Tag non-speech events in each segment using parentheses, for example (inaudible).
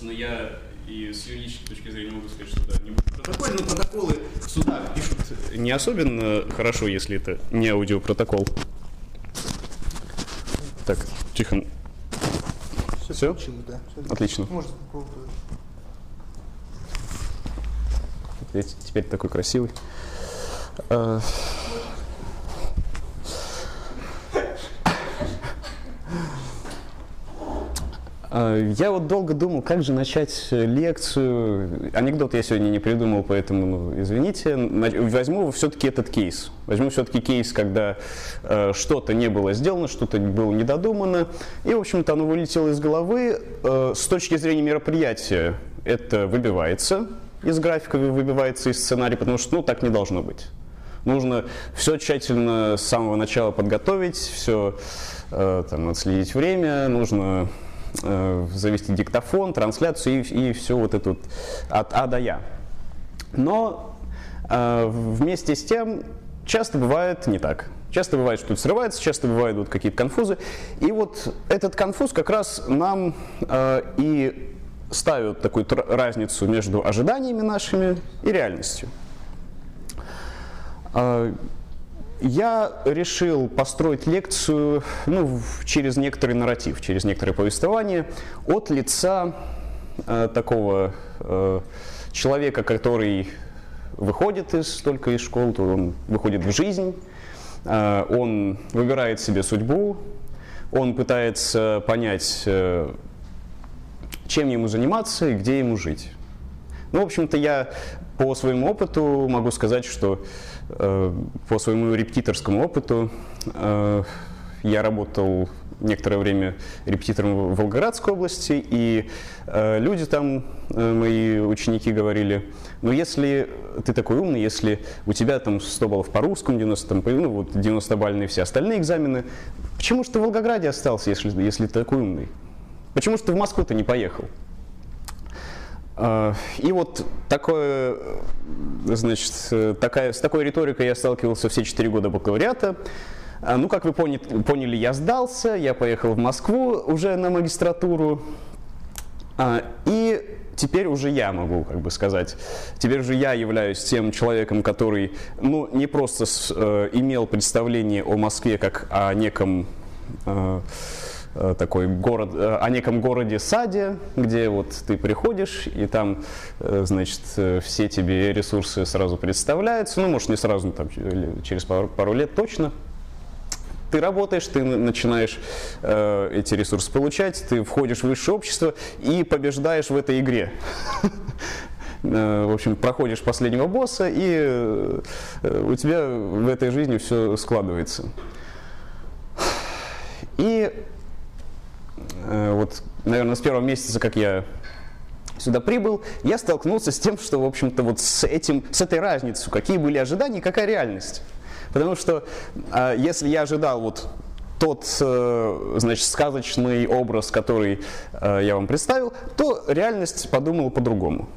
собственно, я и с юридической точки зрения могу сказать, что да, не будет протокол, но протоколы в судах пишут не особенно хорошо, если это не аудиопротокол. Так, Тихон. Все? да. Отлично. Можно какого-то... Ведь теперь такой красивый. А, а, Я вот долго думал, как же начать лекцию. Анекдот я сегодня не придумал, поэтому, ну, извините. Возьму все-таки этот кейс. Возьму все-таки кейс, когда э, что-то не было сделано, что-то было недодумано. И, в общем-то, оно вылетело из головы. Э, с точки зрения мероприятия это выбивается из графика, выбивается из сценария, потому что, ну, так не должно быть. Нужно все тщательно с самого начала подготовить, все э, там, отследить время, нужно э, завести диктофон, трансляцию и, и все вот это вот от А до Я. Но э, вместе с тем часто бывает не так. Часто бывает, что это срывается, часто бывают вот какие-то конфузы. И вот этот конфуз как раз нам э, и ставит такую разницу между ожиданиями нашими и реальностью. Я решил построить лекцию ну, через некоторый нарратив, через некоторое повествование от лица э, такого э, человека, который выходит из, только из школы, то он выходит в жизнь, э, он выбирает себе судьбу, он пытается понять, э, чем ему заниматься и где ему жить. Ну, в общем-то, я по своему опыту могу сказать, что э, по своему репетиторскому опыту э, я работал некоторое время репетитором в Волгоградской области, и э, люди там, э, мои ученики говорили, ну если ты такой умный, если у тебя там 100 баллов по русскому, 90, там, ну вот 90-бальные все остальные экзамены, почему же ты в Волгограде остался, если, если ты такой умный? Почему же ты в Москву-то не поехал? А, И вот такое, э, значит, э, такая, с такой риторикой я сталкивался все четыре года бакалавриата. А, Ну, как вы пони- поняли, я сдался, я поехал в Москву уже на магистратуру. А, И теперь уже я могу, как бы сказать, теперь уже я являюсь тем человеком, который, ну, не просто с- э, имел представление о Москве как о неком э, э, такой город, э, о неком городе-саде, где вот ты приходишь, и там, э, значит, э, все тебе ресурсы сразу представляются, ну, может, не сразу, там, через пару, пару лет точно, ты работаешь, ты начинаешь э, эти ресурсы получать, ты входишь в высшее общество и побеждаешь в этой игре. (laughs) Э, В общем, проходишь последнего босса, и э, у тебя в этой жизни все складывается. И э, вот, наверное, с первого месяца, как я сюда прибыл, я столкнулся с тем, что, в общем-то, вот с этим, с этой разницей, какие были ожидания, какая реальность. Потому что э, если я ожидал вот тот, э, значит, сказочный образ, который э, я вам представил, то реальность подумала по-другому.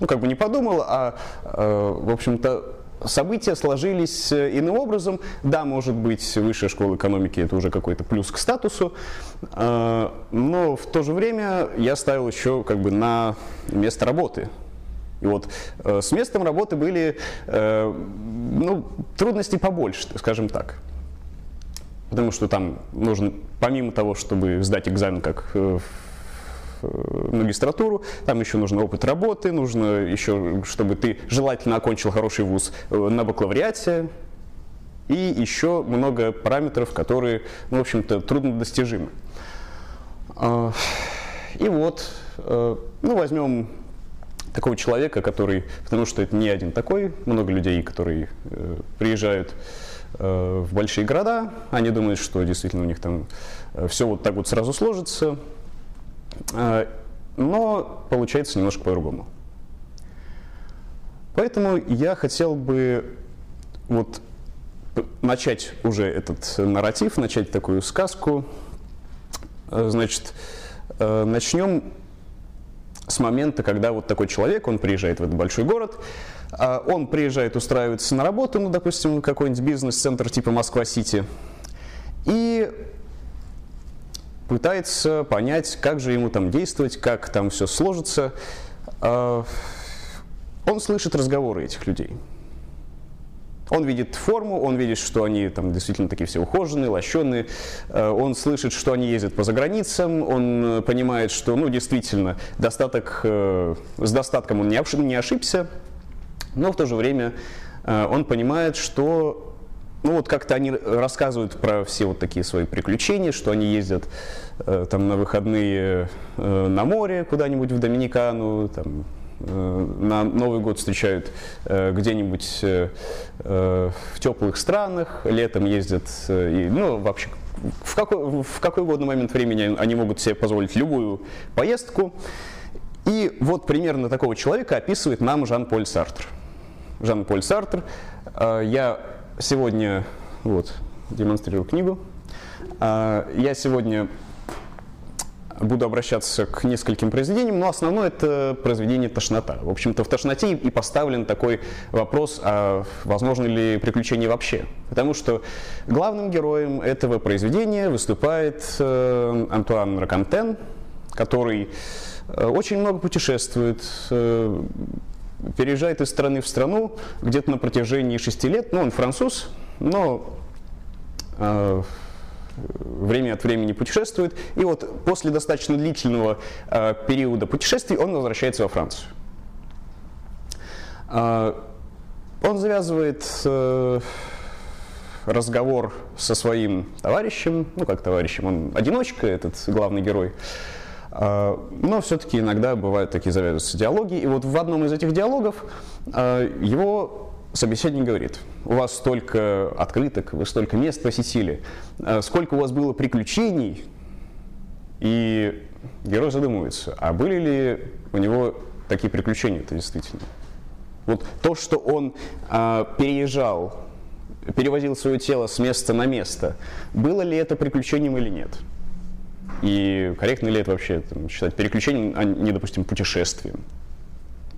Ну, как бы не подумал, а, э, в общем-то, события сложились э, иным образом. Да, может быть, высшая школа экономики это уже какой-то плюс к статусу, э, но в то же время я ставил еще как бы на место работы. И вот э, с местом работы были ну, трудности побольше, скажем так. Потому что там нужно, помимо того, чтобы сдать экзамен как магистратуру, там еще нужен опыт работы, нужно еще, чтобы ты желательно окончил хороший вуз э, на бакалавриате, и еще много параметров, которые, ну, в общем-то, труднодостижимы. А, И вот, э, ну, возьмем такого человека, который, потому что это не один такой, много людей, которые э, приезжают в большие города, они думают, что действительно у них там все вот так вот сразу сложится, но получается немножко по-другому. Поэтому я хотел бы вот начать уже этот нарратив, начать такую сказку. Э, Значит, э, начнем с момента, когда вот такой человек, он приезжает в этот большой город, а он приезжает устраивается на работу, ну, допустим, какой-нибудь бизнес-центр типа Москва-Сити, и пытается понять, как же ему там действовать, как там все сложится. А, он слышит разговоры этих людей. Он видит форму, он видит, что они там действительно такие все ухоженные, лощеные. Э, он слышит, что они ездят по заграницам. Он э, понимает, что, ну, действительно, достаток, э, с достатком он не ошибся. Но в то же время он понимает, что ну вот как-то они рассказывают про все вот такие свои приключения, что они ездят э, там на выходные э, на море куда-нибудь в Доминикану, там, Э, на Новый год встречают э, где-нибудь э, в теплых странах, летом ездят, и, ну, вообще, в какой, в какой угодно момент времени они могут себе позволить любую поездку. И вот примерно такого человека описывает нам Жан-Поль Сартр. Жан-Поль Сартр. Я сегодня, вот, демонстрирую книгу. Я сегодня буду обращаться к нескольким произведениям, но основное это произведение «Тошнота». В общем-то, в «Тошноте» и поставлен такой вопрос, а возможно ли приключение вообще. Потому что главным героем этого произведения выступает э, Антуан Ракантен, который э, очень много путешествует, э, переезжает из страны в страну где-то на протяжении шести лет. Ну, он француз, но время от времени путешествует, и вот после достаточно длительного э, периода путешествий он возвращается во Францию. Э, он завязывает э, разговор со своим товарищем, ну как товарищем, он одиночка, этот главный герой, э, но все-таки иногда бывают такие завязываются диалоги, и вот в одном из этих диалогов э, его собеседник говорит, у вас столько открыток, вы столько мест посетили, э, сколько у вас было приключений, и герой задумывается, а были ли у него такие приключения-то действительно? Вот то, что он а, переезжал, перевозил свое тело с места на место, было ли это приключением или нет? И корректно ли это вообще там, считать переключением, а не, допустим, путешествием?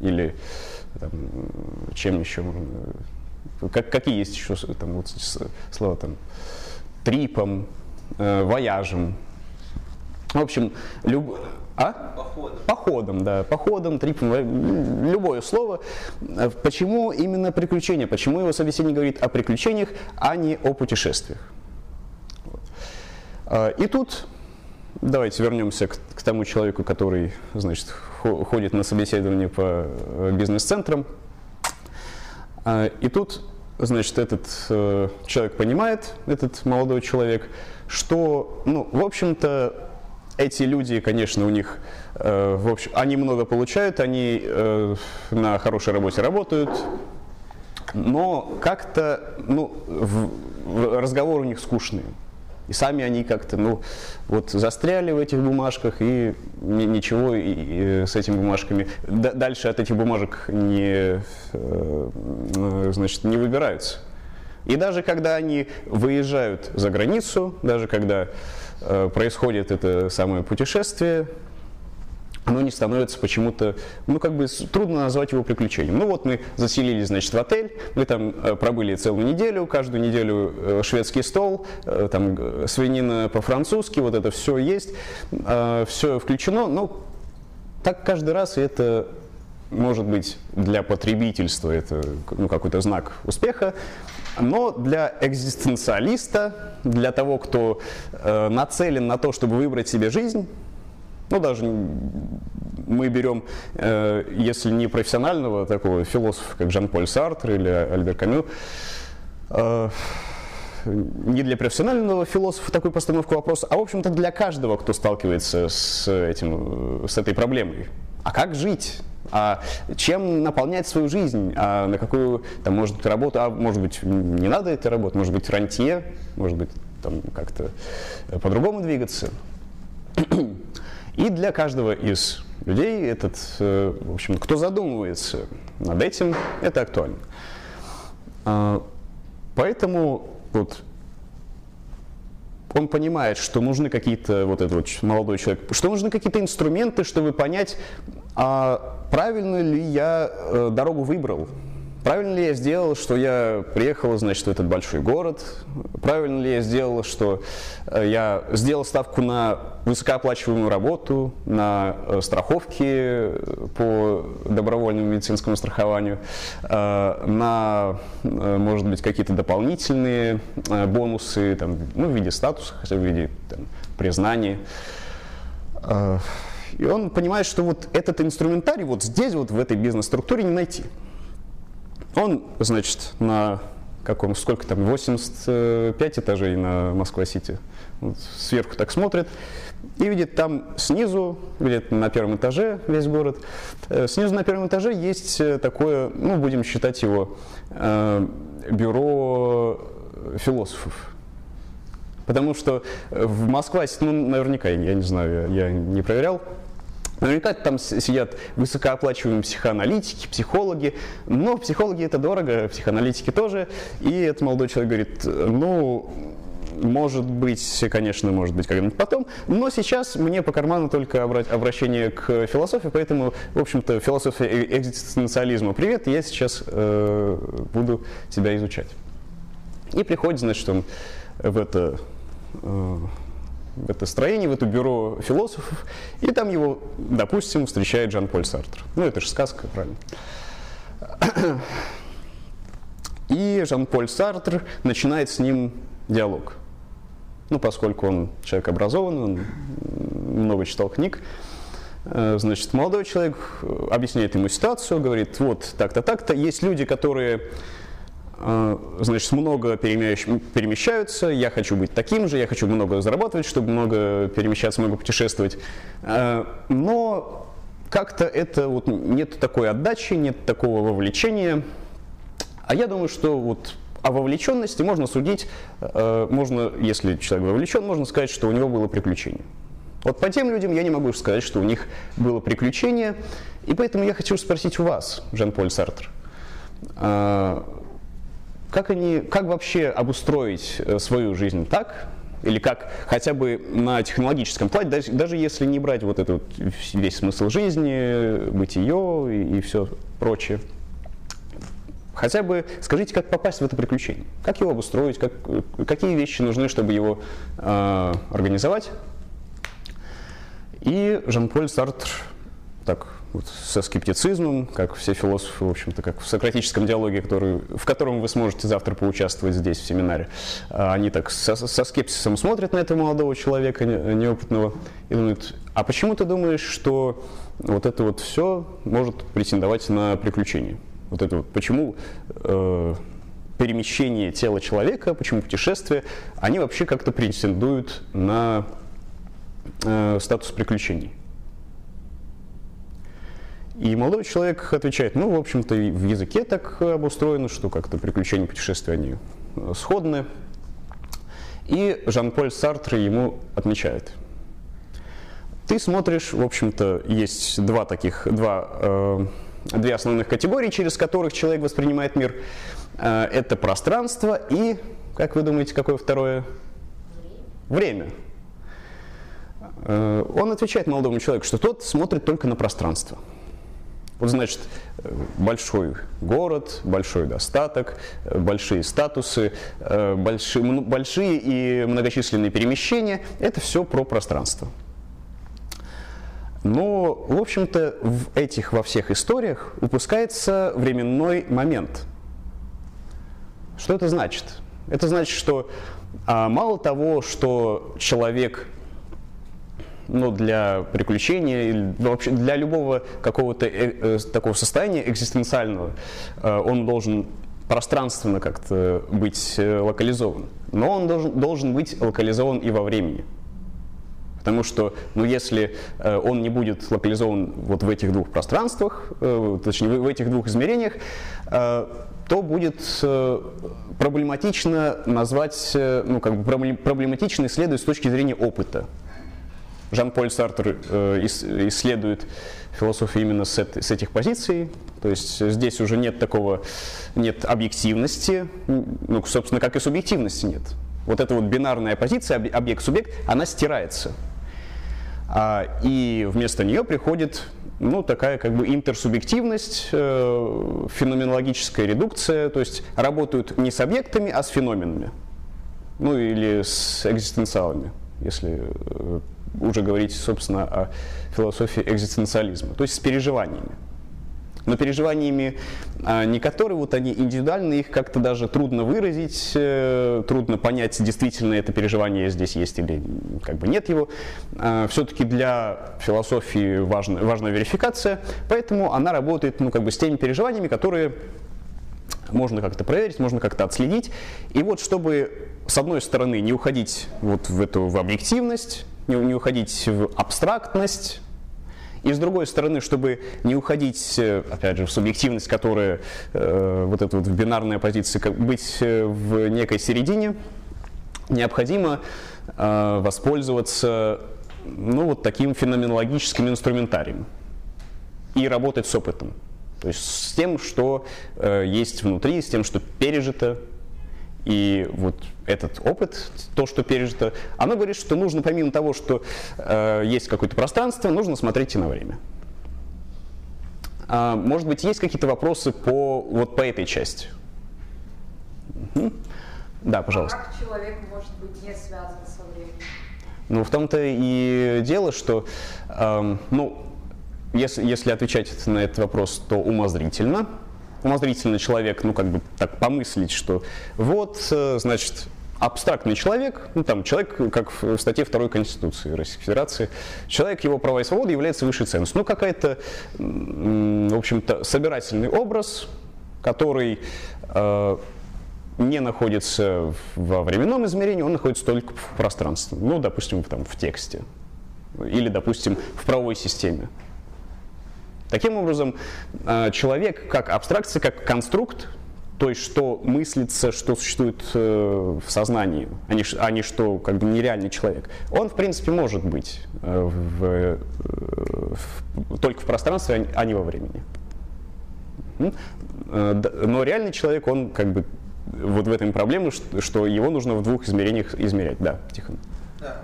Или там, чем еще можно, как, какие есть еще там, вот, слова там, трипом, э, вояжем. В общем, люб... А? Походом. Походом, да. Походом, трипом, любое слово. Почему именно приключения? Почему его собеседник говорит о приключениях, а не о путешествиях? Вот. А, и тут давайте вернемся к, к тому человеку, который, значит, ходит на собеседование по э, бизнес-центрам. А, и тут, значит, этот э, человек понимает, этот молодой человек, что, ну, в общем-то, эти люди, конечно, у них, э, в общем, они много получают, они на хорошей работе работают, но как-то, ну, в, разговор у них скучный. И сами они как-то, ну, вот застряли в этих бумажках и ничего и, и с этими бумажками дальше от этих бумажек не, э, значит, не выбираются. И даже когда они выезжают за границу, даже когда э, происходит это самое путешествие, оно не становится почему-то, ну, как бы трудно назвать его приключением. Ну, вот мы заселились, значит, в отель, мы там э, пробыли целую неделю, каждую неделю э, шведский стол, э, там свинина по-французски, вот это все есть, все включено, ну, так каждый раз, это может быть для потребительства это ну, какой-то знак успеха, но для экзистенциалиста, для того, кто э, нацелен на то, чтобы выбрать себе жизнь, ну, даже мы берем, э, если не профессионального такого философа, как Жан-Поль Сартр или Альбер Камю, э, не для профессионального философа такую постановку вопроса, а, в общем-то, для каждого, кто сталкивается с, этим, с этой проблемой. А как жить? А чем наполнять свою жизнь? А на какую, там, может быть, работу? А может быть, не надо этой работы? Может быть, рантье? Может быть, там как-то по-другому двигаться? И для каждого из людей этот, э, в общем, кто задумывается над этим, это актуально. А, поэтому вот он понимает, что нужны какие-то, вот этот вот молодой человек, что нужны какие-то инструменты, чтобы понять, а правильно ли я э, дорогу выбрал, Правильно ли я сделал, что я приехал, значит, в этот большой город? Правильно ли я сделал, что э, я сделал ставку на высокооплачиваемую работу, на э, страховки э, по добровольному медицинскому страхованию, на, может быть, какие-то дополнительные бонусы там, ну, в виде статуса, хотя в виде там, признания. И он понимает, что вот этот инструментарий вот здесь, вот в этой бизнес-структуре не найти. Он, значит, на каком, сколько там, 85 этажей на Москва-Сити. Вот сверху так смотрит и видит там снизу, где-то на первом этаже весь город, э, снизу на первом этаже есть э, такое, ну, будем считать его, э, бюро философов. Потому что в Москва, ну, наверняка, я не знаю, я не проверял, Наверняка там сидят высокооплачиваемые психоаналитики, психологи, но психологи это дорого, психоаналитики тоже. И этот молодой человек говорит, ну, может быть, конечно, может быть когда-нибудь потом, но сейчас мне по карману только обращение к философии, поэтому, в общем-то, философия э, экзистенциализма. Привет, я сейчас э, буду тебя изучать. И приходит, значит, он в это э, это строение, в это бюро философов, и там его, допустим, встречает Жан-Поль Сартр. Ну, это же сказка, правильно. И Жан-Поль Сартр начинает с ним диалог. Ну, поскольку он человек образованный, он много читал книг, э, Значит, молодой человек объясняет ему ситуацию, говорит, вот так-то, так-то. Есть люди, которые значит, много перемещаются, я хочу быть таким же, я хочу много зарабатывать, чтобы много перемещаться, много путешествовать. А, но как-то это вот нет такой отдачи, нет такого вовлечения. А я думаю, что вот о вовлеченности можно судить, а, можно, если человек вовлечен, можно сказать, что у него было приключение. Вот по тем людям я не могу сказать, что у них было приключение, и поэтому я хочу спросить у вас, Жан-Поль Сартр, как, они, как вообще обустроить э, свою жизнь? Так, или как хотя бы на технологическом плане, даже, даже если не брать вот этот весь смысл жизни, бытие и, и все прочее, хотя бы скажите, как попасть в это приключение, как его обустроить, как, какие вещи нужны, чтобы его э, организовать. И Жан-Поль Сартр так вот, со скептицизмом, как все философы, в общем-то, как в сократическом диалоге, который, в котором вы сможете завтра поучаствовать здесь, в семинаре. А они так со, со скепсисом смотрят на этого молодого человека, неопытного, и думают, а почему ты думаешь, что вот это вот все может претендовать на приключение? Вот это вот, почему э, перемещение тела человека, почему путешествия, они вообще как-то претендуют на э, статус приключений? И молодой человек отвечает, ну, в общем-то, в языке так обустроено, что как-то приключения путешествия, они э, сходны. И Жан-Поль Сартр ему отмечает. Ты смотришь, в общем-то, есть два таких, два, э, две основных категории, через которых человек воспринимает мир. Э, это пространство и, как вы думаете, какое второе? Время. Э, он отвечает молодому человеку, что тот смотрит только на пространство – вот значит, большой город, большой достаток, большие статусы, большие, большие и многочисленные перемещения – это все про пространство. Но, в общем-то, в этих во всех историях упускается временной момент. Что это значит? Это значит, что а, мало того, что человек ну, для приключения или вообще для любого какого-то э, э, такого состояния экзистенциального э, он должен пространственно как-то быть э, локализован. Но он должен, должен быть локализован и во времени. Потому что, ну, если э, он не будет локализован вот в этих двух пространствах, э, точнее, в, в этих двух измерениях, э, то будет э, проблематично назвать, э, ну, как бы проблематично исследовать с точки зрения опыта. Жан-Поль Сартер э, исследует философию именно с, с этих позиций, то есть здесь уже нет такого, нет объективности, ну, собственно, как и субъективности нет. Вот эта вот бинарная позиция, объект-субъект, она стирается. А, и вместо нее приходит ну, такая как бы интерсубъективность, э, феноменологическая редукция, то есть работают не с объектами, а с феноменами, ну или с экзистенциалами, если э, уже говорить, собственно, о философии экзистенциализма, то есть с переживаниями но переживаниями а, не которые вот они индивидуальные, их как-то даже трудно выразить, э, трудно понять, действительно это переживание здесь есть или как бы нет его. А, все-таки для философии важна, важна верификация, поэтому она работает ну, как бы с теми переживаниями, которые можно как-то проверить, можно как-то отследить. И вот чтобы, с одной стороны, не уходить вот в эту в объективность, не, не уходить в абстрактность, и с другой стороны, чтобы не уходить, э, опять же, в субъективность, которая э, вот эта вот бинарная позиция, как быть э, в некой середине, необходимо э, воспользоваться ну, вот таким феноменологическим инструментарием и работать с опытом. То есть с тем, что э, есть внутри, с тем, что пережито, и вот этот опыт, то, что пережито, оно говорит, что нужно помимо того, что э, есть какое-то пространство, нужно смотреть и на время. А, может быть, есть какие-то вопросы по, вот по этой части? Угу. Да, пожалуйста. А как человек может быть не связан со временем? Ну, в том-то и дело, что, эм, ну, если, если отвечать на этот вопрос, то умозрительно, умозрительно человек, ну, как бы так помыслить, что вот, э, значит, абстрактный человек, ну там человек, как в статье 2 Конституции Российской Федерации, человек, его права и свободы является высшей ценностью. Ну, какая-то, в общем-то, собирательный образ, который э, не находится во временном измерении, он находится только в пространстве. Ну, допустим, там, в тексте. Или, допустим, в правовой системе. Таким образом, э, человек как абстракция, как конструкт, то есть что мыслится, что существует э, в сознании, а а не что как бы нереальный человек, он в принципе может быть э, в, в, только в пространстве, а не во времени. Но реальный человек, он как бы вот в этом проблема, что его нужно в двух измерениях измерять. Да, Тихон. Да,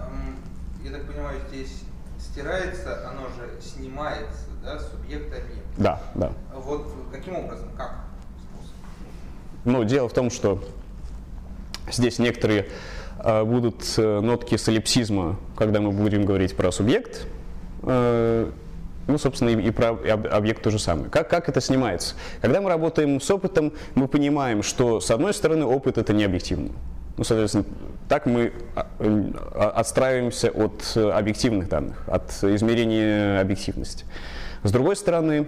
я так понимаю, здесь стирается, оно же снимается да, субъект объект. Да, да. Вот каким образом, как Ну, дело в том, что здесь некоторые э, будут э, нотки солипсизма, когда мы будем говорить про субъект. Э, ну, собственно, и, и про объект то же самое. Как, как это снимается? Когда мы работаем с опытом, мы понимаем, что, с одной стороны, опыт это не объективно. Ну, соответственно, так мы а, а, отстраиваемся от объективных данных, от измерения объективности. С другой стороны,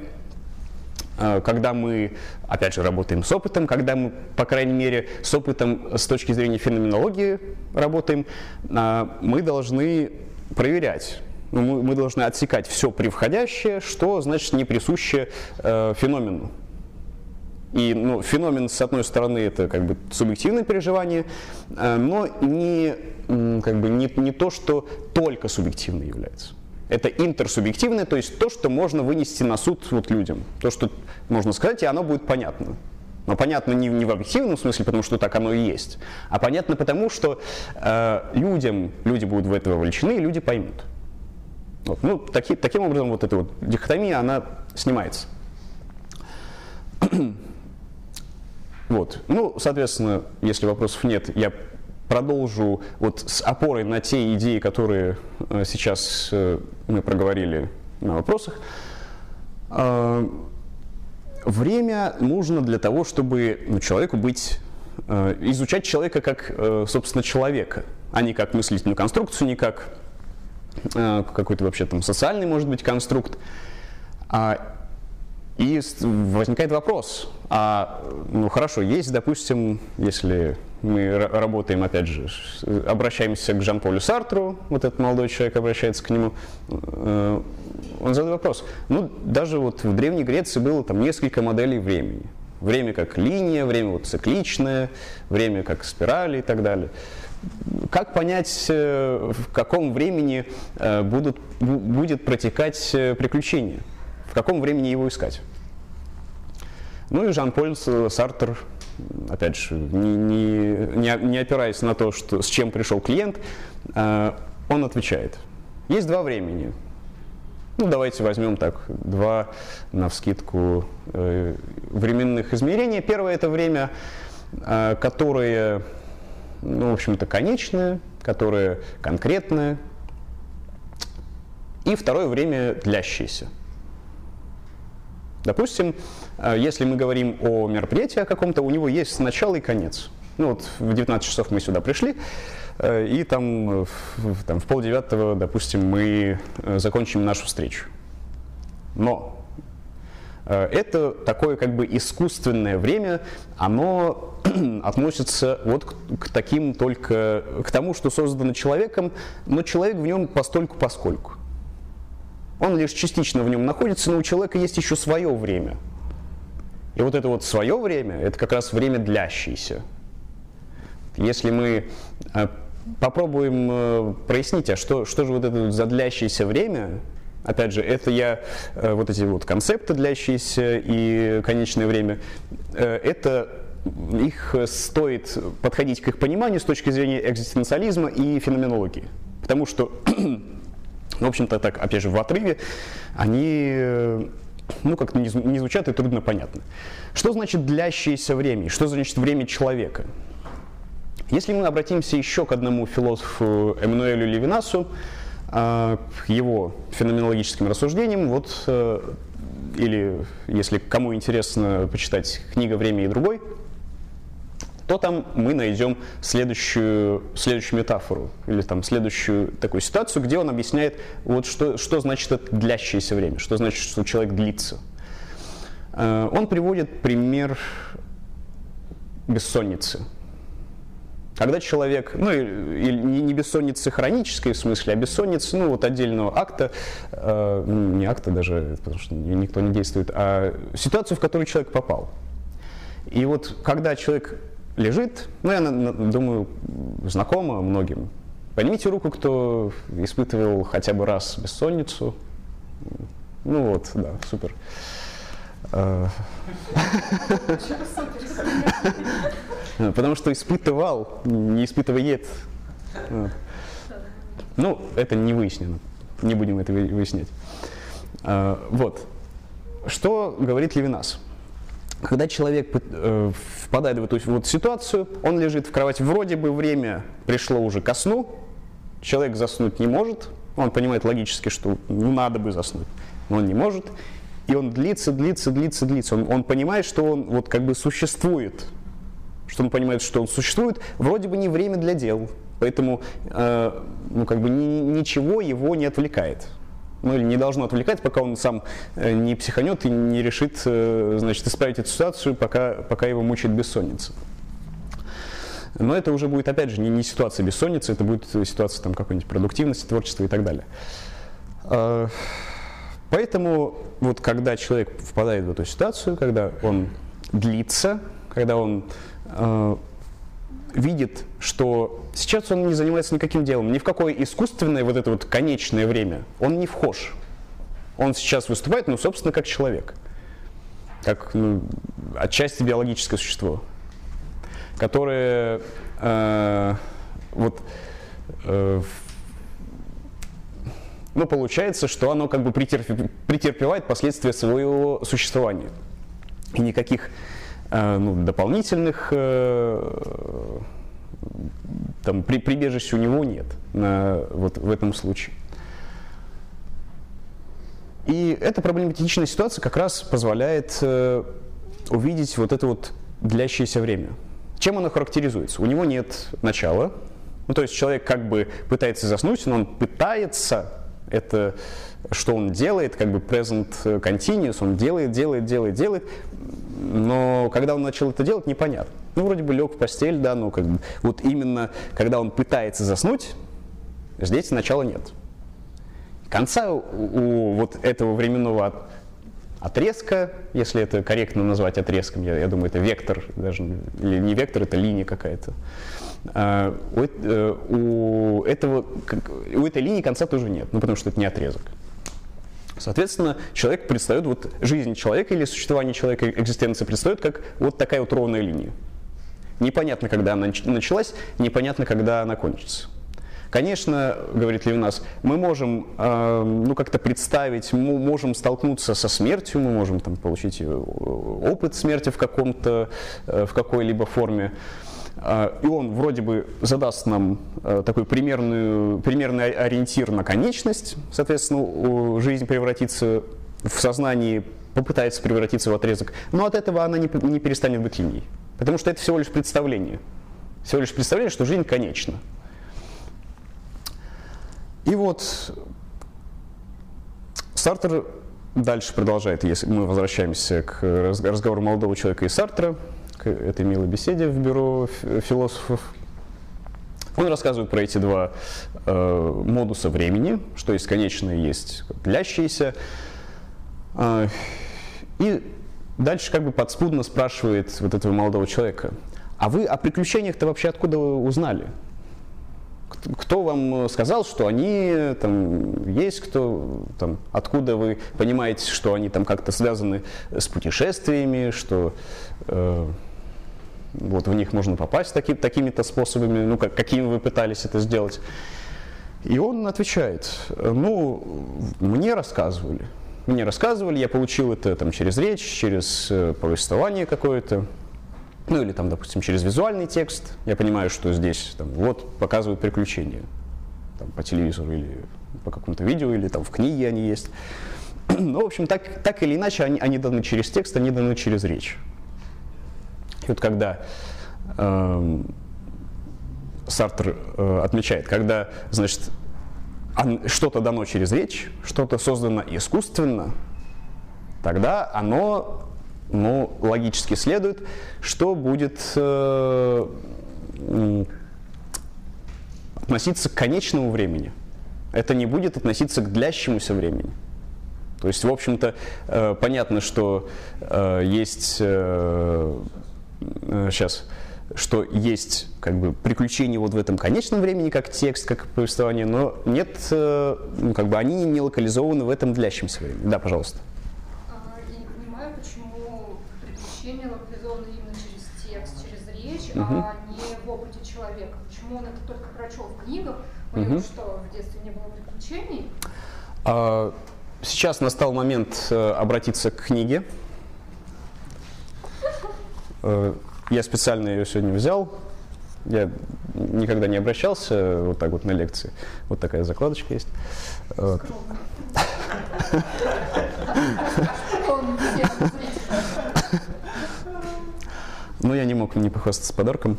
э, когда мы, опять же, работаем с опытом, когда мы, по крайней мере, с опытом с точки зрения феноменологии работаем, э, мы должны проверять, ну, мы, должны отсекать все превходящее, что значит не присуще э, феномену. И ну, феномен, с одной стороны, это как бы субъективное переживание, но не, как бы не, не то, что только субъективно является. Это интерсубъективное, то есть то, что можно вынести на суд вот людям. То, что можно сказать, и оно будет понятно. Но понятно не, не в объективном смысле, потому что так оно и есть, а понятно потому, что э, людям, люди будут в это вовлечены, и люди поймут. Вот. Ну, таки, таким образом, вот эта вот дихотомия, она снимается. (clears throat) вот. Ну, соответственно, если вопросов нет, я продолжу вот с опорой на те идеи, которые э, сейчас э, мы проговорили на вопросах. Э, время нужно для того, чтобы ну, человеку быть, изучать человека как, собственно, человека, а не как мыслительную конструкцию, не как какой-то вообще там социальный, может быть, конструкт. А, и возникает вопрос, а, ну хорошо, есть, допустим, если мы работаем, опять же, обращаемся к Жан-Полю Сартру, вот этот молодой человек обращается к нему, э, он задает вопрос, ну, даже вот в Древней Греции было там несколько моделей времени. Время как линия, время вот цикличное, время как спирали и так далее. Как понять, э, в каком времени э, будут, будет протекать приключение? В каком времени его искать? Ну и Жан-Поль Сартр опять же, не, не, не, опираясь на то, что, с чем пришел клиент, э, он отвечает. Есть два времени. Ну, давайте возьмем так два на вскидку э, временных измерений. Первое это время, э, которое, ну, в общем-то, конечное, которое конкретное. И второе время длящееся. Допустим, если мы говорим о мероприятии о каком-то, у него есть начало и конец. Ну вот в 19 часов мы сюда пришли, э, и там, в, там в полдевятого, допустим, мы э, закончим нашу встречу. Но это такое как бы искусственное время, оно (clears throat) относится вот к таким только, к тому, что создано человеком, но человек в нем постольку поскольку. Он лишь частично в нем находится, но у человека есть еще свое время. И вот это вот свое время, это как раз время длящееся. Если мы э, попробуем э, прояснить, а что, что же вот это вот задлящееся время, опять же, это я, э, вот эти вот концепты длящиеся и конечное время, это их стоит подходить к их пониманию с точки зрения экзистенциализма и феноменологии. Потому что (clears throat) в общем-то, так, опять же, в отрыве, они ну, как-то не, звучат и трудно понятно. Что значит длящееся время? Что значит время человека? Если мы обратимся еще к одному философу Эммануэлю Левинасу, э, к его феноменологическим рассуждениям, вот, э, или если кому интересно почитать книга «Время и другой», то там мы найдем следующую, следующую метафору или там следующую такую ситуацию, где он объясняет, вот что, что значит это длящееся время, что значит, что человек длится. Э, он приводит пример бессонницы. Когда человек, ну, и, не бессонницы хронической в смысле, а бессонницы, ну, вот отдельного акта, э, ну, не акта даже, потому что никто не действует, а ситуацию, в которую человек попал. И вот когда человек лежит, ну, я думаю, знакомо многим. Поднимите руку, кто испытывал хотя бы раз бессонницу. Ну вот, да, супер. А. (laughs) Потому что испытывал, не испытывает. Ну, это не выяснено. Не будем это выяснять. А, вот. Что говорит Левинас? Когда человек э, впадает в эту вот ситуацию, он лежит в кровати, вроде бы время пришло уже ко сну, человек заснуть не может, он понимает логически, что ну, надо бы заснуть, но он не может, и он длится, длится, длится, длится. Он, он понимает, что он вот как бы существует, что он понимает, что он существует, вроде бы не время для дел, поэтому э, ну, как бы ни, ничего его не отвлекает ну или не должно отвлекать, пока он сам э, не психанет и не решит, э, значит, исправить эту ситуацию, пока, пока его мучает бессонница. Но это уже будет, опять же, не, не ситуация бессонницы, это будет ситуация там, какой-нибудь продуктивности, творчества и так далее. А, поэтому вот когда человек впадает в эту ситуацию, когда он длится, когда он э, видит, что сейчас он не занимается никаким делом, ни в какое искусственное вот это вот конечное время, он не вхож. Он сейчас выступает, ну, собственно, как человек, как ну, отчасти биологическое существо, которое э, вот э, ну, получается, что оно как бы претерпевает последствия своего существования. И никаких ну, дополнительных э, там, при, прибежищ у него нет на, вот в этом случае. И эта проблематичная ситуация как раз позволяет э, увидеть вот это вот длящееся время. Чем оно характеризуется? У него нет начала, ну, то есть человек как бы пытается заснуть, но он пытается это, что он делает, как бы present continuous, он делает, делает, делает, делает, но когда он начал это делать, непонятно. Ну, вроде бы лег в постель, да, но как бы вот именно когда он пытается заснуть, здесь начала нет. Конца у, вот этого временного отрезка, если это корректно назвать отрезком, я, я думаю, это вектор, даже или не вектор, это линия какая-то. А, у, э, у, этого, у этой линии конца тоже нет, ну потому что это не отрезок. Соответственно, человек предстает, вот жизнь человека или существование человека, экзистенция предстает как вот такая вот ровная линия. Непонятно, когда она началась, непонятно, когда она кончится. Конечно, говорит Левинас, мы можем э, ну, как-то представить, мы можем столкнуться со смертью, мы можем там, получить э, опыт смерти в, каком-то, э, в какой-либо форме. Э, и он вроде бы задаст нам э, такой примерный, примерный ориентир на конечность, соответственно, жизнь превратится в сознании, попытается превратиться в отрезок, но от этого она не, не перестанет быть линией. Потому что это всего лишь представление. Всего лишь представление, что жизнь конечна. И вот Сартер дальше продолжает, если мы возвращаемся к разговору молодого человека и Сартера, к этой милой беседе в бюро философов. Он рассказывает про эти два э, модуса времени, что есть конечное, есть длящееся. Э, и дальше как бы подспудно спрашивает вот этого молодого человека, а вы о приключениях-то вообще откуда узнали? кто вам сказал, что они там есть, кто там, откуда вы понимаете, что они там как-то связаны с путешествиями, что э, вот в них можно попасть таки, такими-то способами, ну как, какими вы пытались это сделать. И он отвечает, ну, мне рассказывали. Мне рассказывали, я получил это там через речь, через э, повествование какое-то ну или там, допустим, через визуальный текст, я понимаю, что здесь там, вот показывают приключения там, по телевизору или по какому-то видео, или там в книге они есть. (clears throat) Ну, в общем, так, так или иначе, они, они даны через текст, они даны через речь. И вот когда э, Сартер э, отмечает, когда, значит, что-то дано через речь, что-то создано искусственно, тогда оно ну, логически следует, что будет э, относиться к конечному времени. Это не будет относиться к длящемуся времени. То есть, в общем-то, э, понятно, что э, есть э, сейчас э, что есть как бы приключения вот в этом конечном времени, как текст, как повествование, но нет, э, ну, как бы они не локализованы в этом длящемся времени. Да, пожалуйста. угу. а не в опыте человека. Почему он это только прочел в книгах? У него угу. что, в детстве не было приключений? А, сейчас настал момент э, обратиться к книге. Э, я специально ее сегодня взял. Я никогда не обращался вот так вот на лекции. Вот такая закладочка есть. (laughs) но я не мог не похвастаться подарком.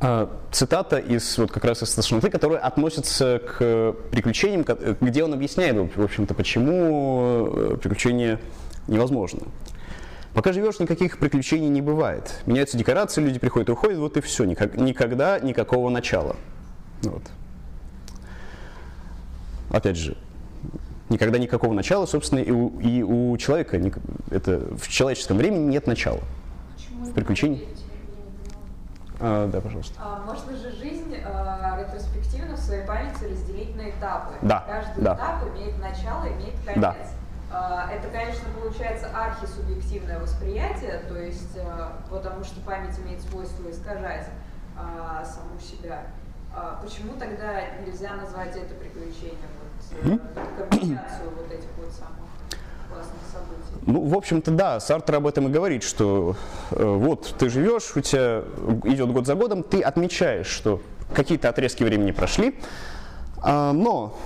А, цитата из вот как раз из Ташноты, которая относится к приключениям, где он объясняет, в общем-то, почему э, приключения невозможно. Пока живешь, никаких приключений не бывает. Меняются декорации, люди приходят и уходят, вот и все. Никогда никакого начала. Вот. Опять же, никогда никакого начала, собственно, и у, и у человека, это в человеческом времени нет начала в приключении? А, да, пожалуйста. А, можно же жизнь а, ретроспективно в своей памяти разделить на этапы. Да. Каждый да. этап имеет начало, имеет конец. Да. А, это, конечно, получается архисубъективное восприятие, то есть а, потому что память имеет свойство искажать а, саму себя. А, почему тогда нельзя назвать это приключением? Вот, mm-hmm. комбинацию вот этих вот самых ну, в общем-то, да, Сартер об этом и говорит, что э, вот ты живешь, у тебя идет год за годом, ты отмечаешь, что какие-то отрезки времени прошли, э, но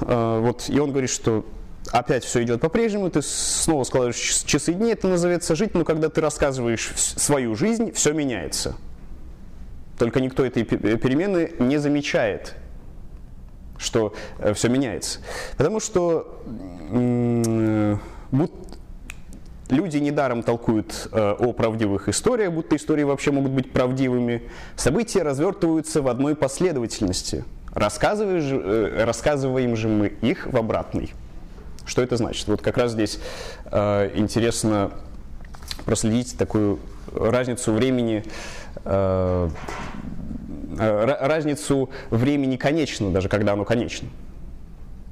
э, вот, и он говорит, что опять все идет по-прежнему, ты снова складываешь часы дни, это называется жить, но когда ты рассказываешь свою жизнь, все меняется. Только никто этой перемены не замечает, что э, все меняется. Потому что э, Люди недаром толкуют э, о правдивых историях, будто истории вообще могут быть правдивыми. События развертываются в одной последовательности. Рассказываем же, э, мы их в обратной. Что это значит? Вот как раз здесь э, интересно проследить такую разницу времени, э, разницу времени конечного, даже когда оно конечно.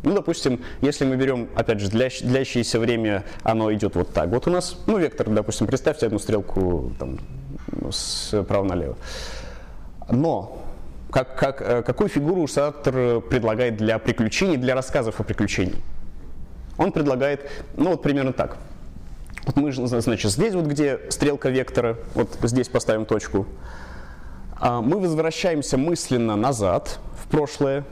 Ну, допустим, если мы берем, опять же, длящ, длящееся время, оно идет вот так. Вот у нас, ну, вектор, допустим, представьте одну стрелку там, справа налево. Но как, как, э, какую фигуру Сартр предлагает для приключений, для рассказов о приключении? Он предлагает, ну вот примерно так. Вот мы, значит, здесь вот, где стрелка вектора, вот здесь поставим точку, а мы возвращаемся мысленно назад, в прошлое.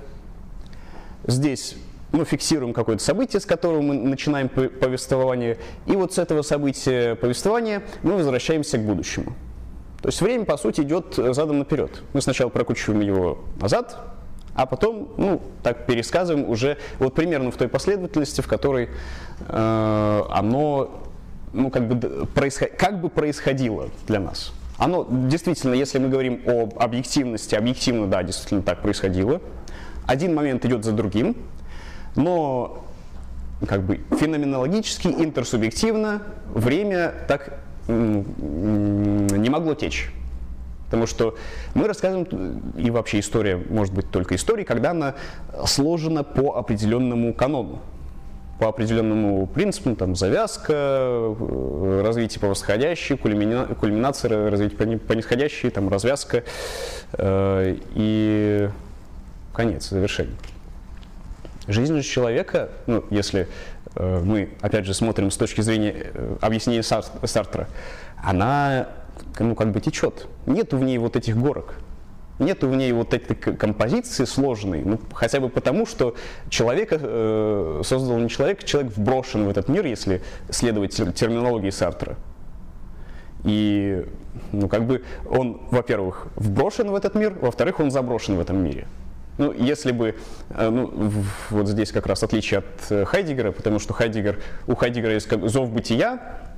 Здесь мы фиксируем какое-то событие, с которого мы начинаем повествование, и вот с этого события повествования мы возвращаемся к будущему. То есть время, по сути, идет задом наперед. Мы сначала прокручиваем его назад, а потом, ну, так пересказываем уже вот примерно в той последовательности, в которой э, оно, ну, как бы, происход... как бы происходило для нас. Оно действительно, если мы говорим об объективности, объективно, да, действительно так происходило. Один момент идет за другим, но как бы феноменологически, интерсубъективно время так не могло течь. Потому что мы рассказываем, и вообще история может быть только историей, когда она сложена по определенному канону, по определенному принципу, там, завязка, э, развитие по восходящей, кульмина, кульминация, развитие по нисходящей, там, развязка э, и конец, завершение. Жизнь же человека, ну, если э, мы, опять же, смотрим с точки зрения э, объяснения Сартра, она ну, как бы течет. Нету в ней вот этих горок. Нету в ней вот этой композиции сложной, ну, хотя бы потому, что человека э, создал не человек, человек вброшен в этот мир, если следовать терминологии Сартра. И, ну, как бы он, во-первых, вброшен в этот мир, во-вторых, он заброшен в этом мире. Ну, если бы, э, ну, вот здесь как раз отличие от э, Хайдигера, потому что Хайдигер, у Хайдигера есть как зов бытия,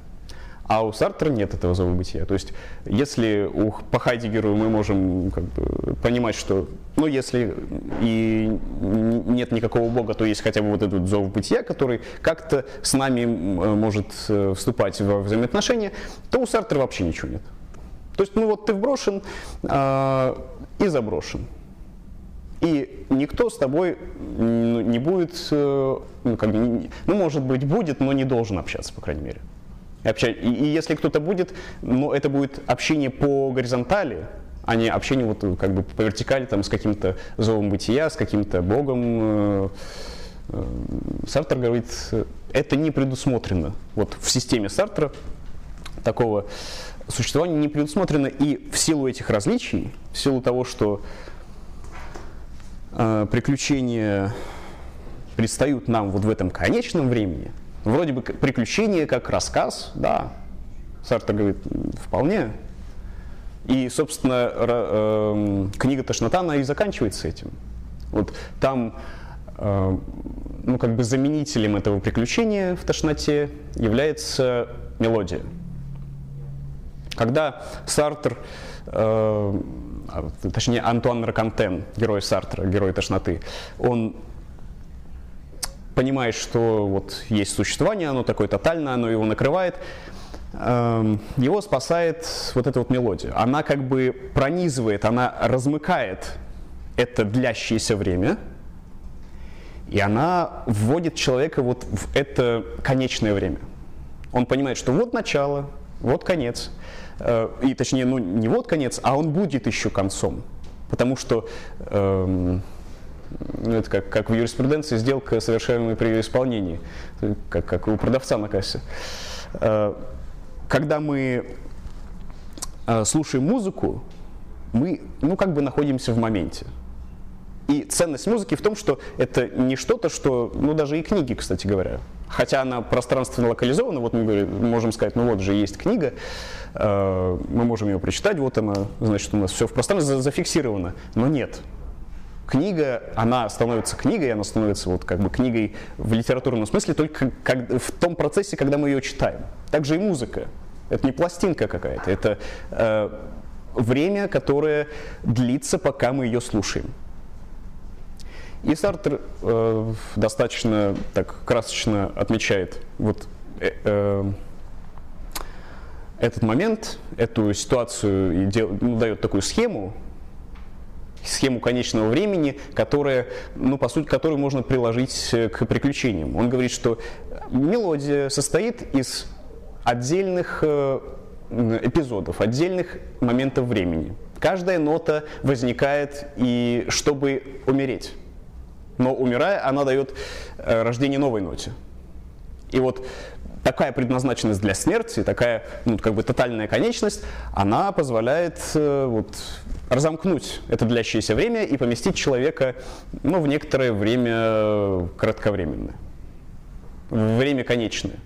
а у Сартра нет этого зова бытия. То есть, если у, по Хайдегеру мы можем как бы, понимать, что, ну, если и нет никакого Бога, то есть хотя бы вот этот зов бытия, который как-то с нами может э, вступать во взаимоотношения, то у Сартра вообще ничего нет. То есть, ну вот ты вброшен э, и заброшен. И никто с тобой ну, не будет, э, ну, как ну, может быть, будет, но не должен общаться, по крайней мере. И, если кто-то будет, ну, это будет общение по горизонтали, а не общение вот как бы по вертикали там, с каким-то зовом бытия, с каким-то богом. Э, э, Сартер говорит, это не предусмотрено. Вот в системе Сартра такого существования не предусмотрено. И в силу этих различий, в силу того, что э, приключения предстают нам вот в этом конечном времени – Вроде бы приключение как рассказ, да. Сартер говорит, вполне. И, собственно, э, книга «Тошнота», она и заканчивается этим. Вот там, э, ну, как бы заменителем этого приключения в «Тошноте» является мелодия. Когда Сартер, э, точнее Антуан Ракантен, герой Сартра, герой «Тошноты», он понимает, что вот есть существование, оно такое тотальное, оно его накрывает, эм, его спасает вот эта вот мелодия. Она как бы пронизывает, она размыкает это длящееся время, и она вводит человека вот в это конечное время. Он понимает, что вот начало, вот конец. Э, и точнее, ну не вот конец, а он будет еще концом. Потому что эм, ну, это как, как в юриспруденции сделка, совершаемая при ее исполнении, как, как у продавца на кассе. Э, когда мы э, слушаем музыку, мы, ну, как бы находимся в моменте. И ценность музыки в том, что это не что-то, что, ну, даже и книги, кстати говоря, хотя она пространственно локализована, вот мы можем сказать, ну вот же есть книга, э, мы можем ее прочитать, вот она, значит, у нас все в пространстве зафиксировано, но нет, книга, она становится книгой, она становится вот как бы книгой в литературном смысле только как, в том процессе, когда мы ее читаем. Также и музыка. Это не пластинка какая-то, это э, время, которое длится, пока мы ее слушаем. И Сартр э, достаточно так красочно отмечает вот э, э, этот момент, эту ситуацию и дел, ну, дает такую схему, схему конечного времени, которая, ну, по сути, которую можно приложить э, к приключениям. Он говорит, что мелодия состоит из отдельных э, эпизодов, отдельных моментов времени. Каждая нота возникает и чтобы умереть. Но умирая, она дает э, рождение новой ноте. И вот такая предназначенность для смерти, такая ну, как бы тотальная конечность, она позволяет вот, разомкнуть это длящееся время и поместить человека ну, в некоторое время кратковременное, время конечное.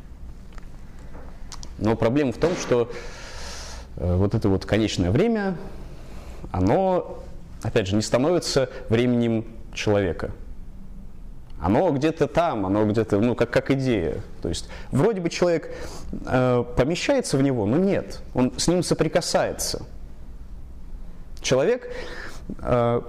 Но проблема в том, что э, вот это вот конечное время, оно, опять же, не становится временем человека. Оно где-то там, оно где-то, ну, как, как идея. То есть вроде бы человек э, помещается в него, но нет, он с ним соприкасается. Человек э,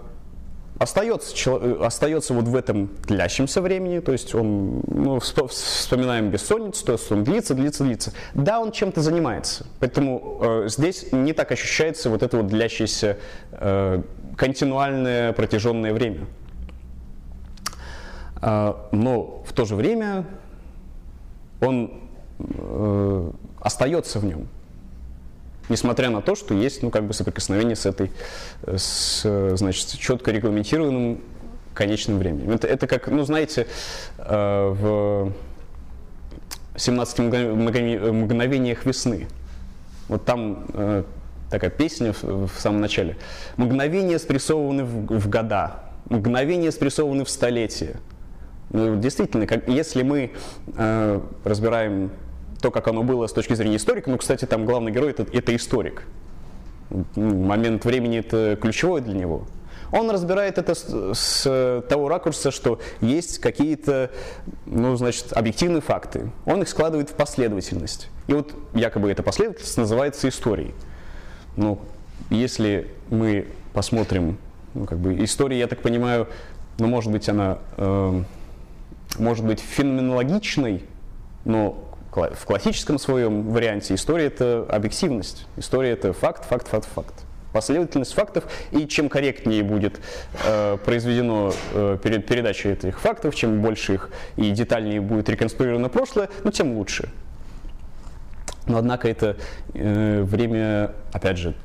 остается, остается вот в этом длящемся времени, то есть он, ну, вспоминаем бессонницу, то есть он длится, длится, длится. Да, он чем-то занимается, поэтому э, здесь не так ощущается вот это вот длящееся э, континуальное протяженное время. Э, но в то же время он э, остается в нем несмотря на то, что есть ну, как бы соприкосновение с этой, с, значит, четко регламентированным конечным временем. Это, это как, ну, знаете, э, в 17 мгновениях весны. Вот там э, такая песня в, в самом начале. Мгновения спрессованы в, в года, мгновения спрессованы в столетия. Ну, действительно, как, если мы э, разбираем то, как оно было с точки зрения историка. Ну, кстати, там главный герой это, это историк. Момент времени это ключевой для него. Он разбирает это с, с того ракурса, что есть какие-то, ну, значит, объективные факты. Он их складывает в последовательность. И вот якобы эта последовательность называется историей. Ну, если мы посмотрим, ну, как бы история, я так понимаю, ну, может быть, она э, может быть феноменологичной, но в классическом своем варианте история это объективность, история это факт, факт, факт, факт. Последовательность фактов, и чем корректнее будет э, произведено э, перед передачей этих фактов, чем больше их и детальнее будет реконструировано прошлое, ну тем лучше. Но однако это э, время, опять же,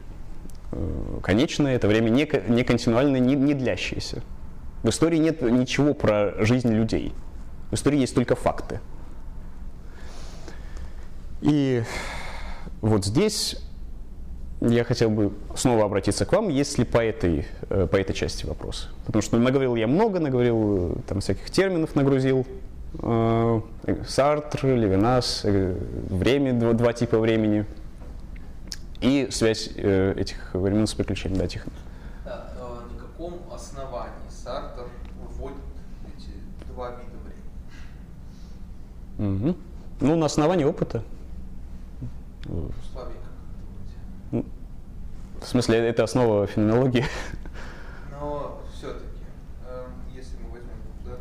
э, конечное, это время не, не континуальное, не, не длящееся. В истории нет ничего про жизнь людей. В истории есть только факты. И вот здесь я хотел бы снова обратиться к вам, если по этой, э, по этой части вопрос. Потому что наговорил я много, наговорил, э, там всяких терминов нагрузил. Э, Сартр, Левинас, время, два, два типа времени. И связь этих времен с приключением, да, Тихон. Да, на каком основании Сартр выводит эти два вида времени? Угу. Ну, на основании опыта. Слабенько. В смысле, это основа феноменологии? Но все-таки, э, если мы возьмем да,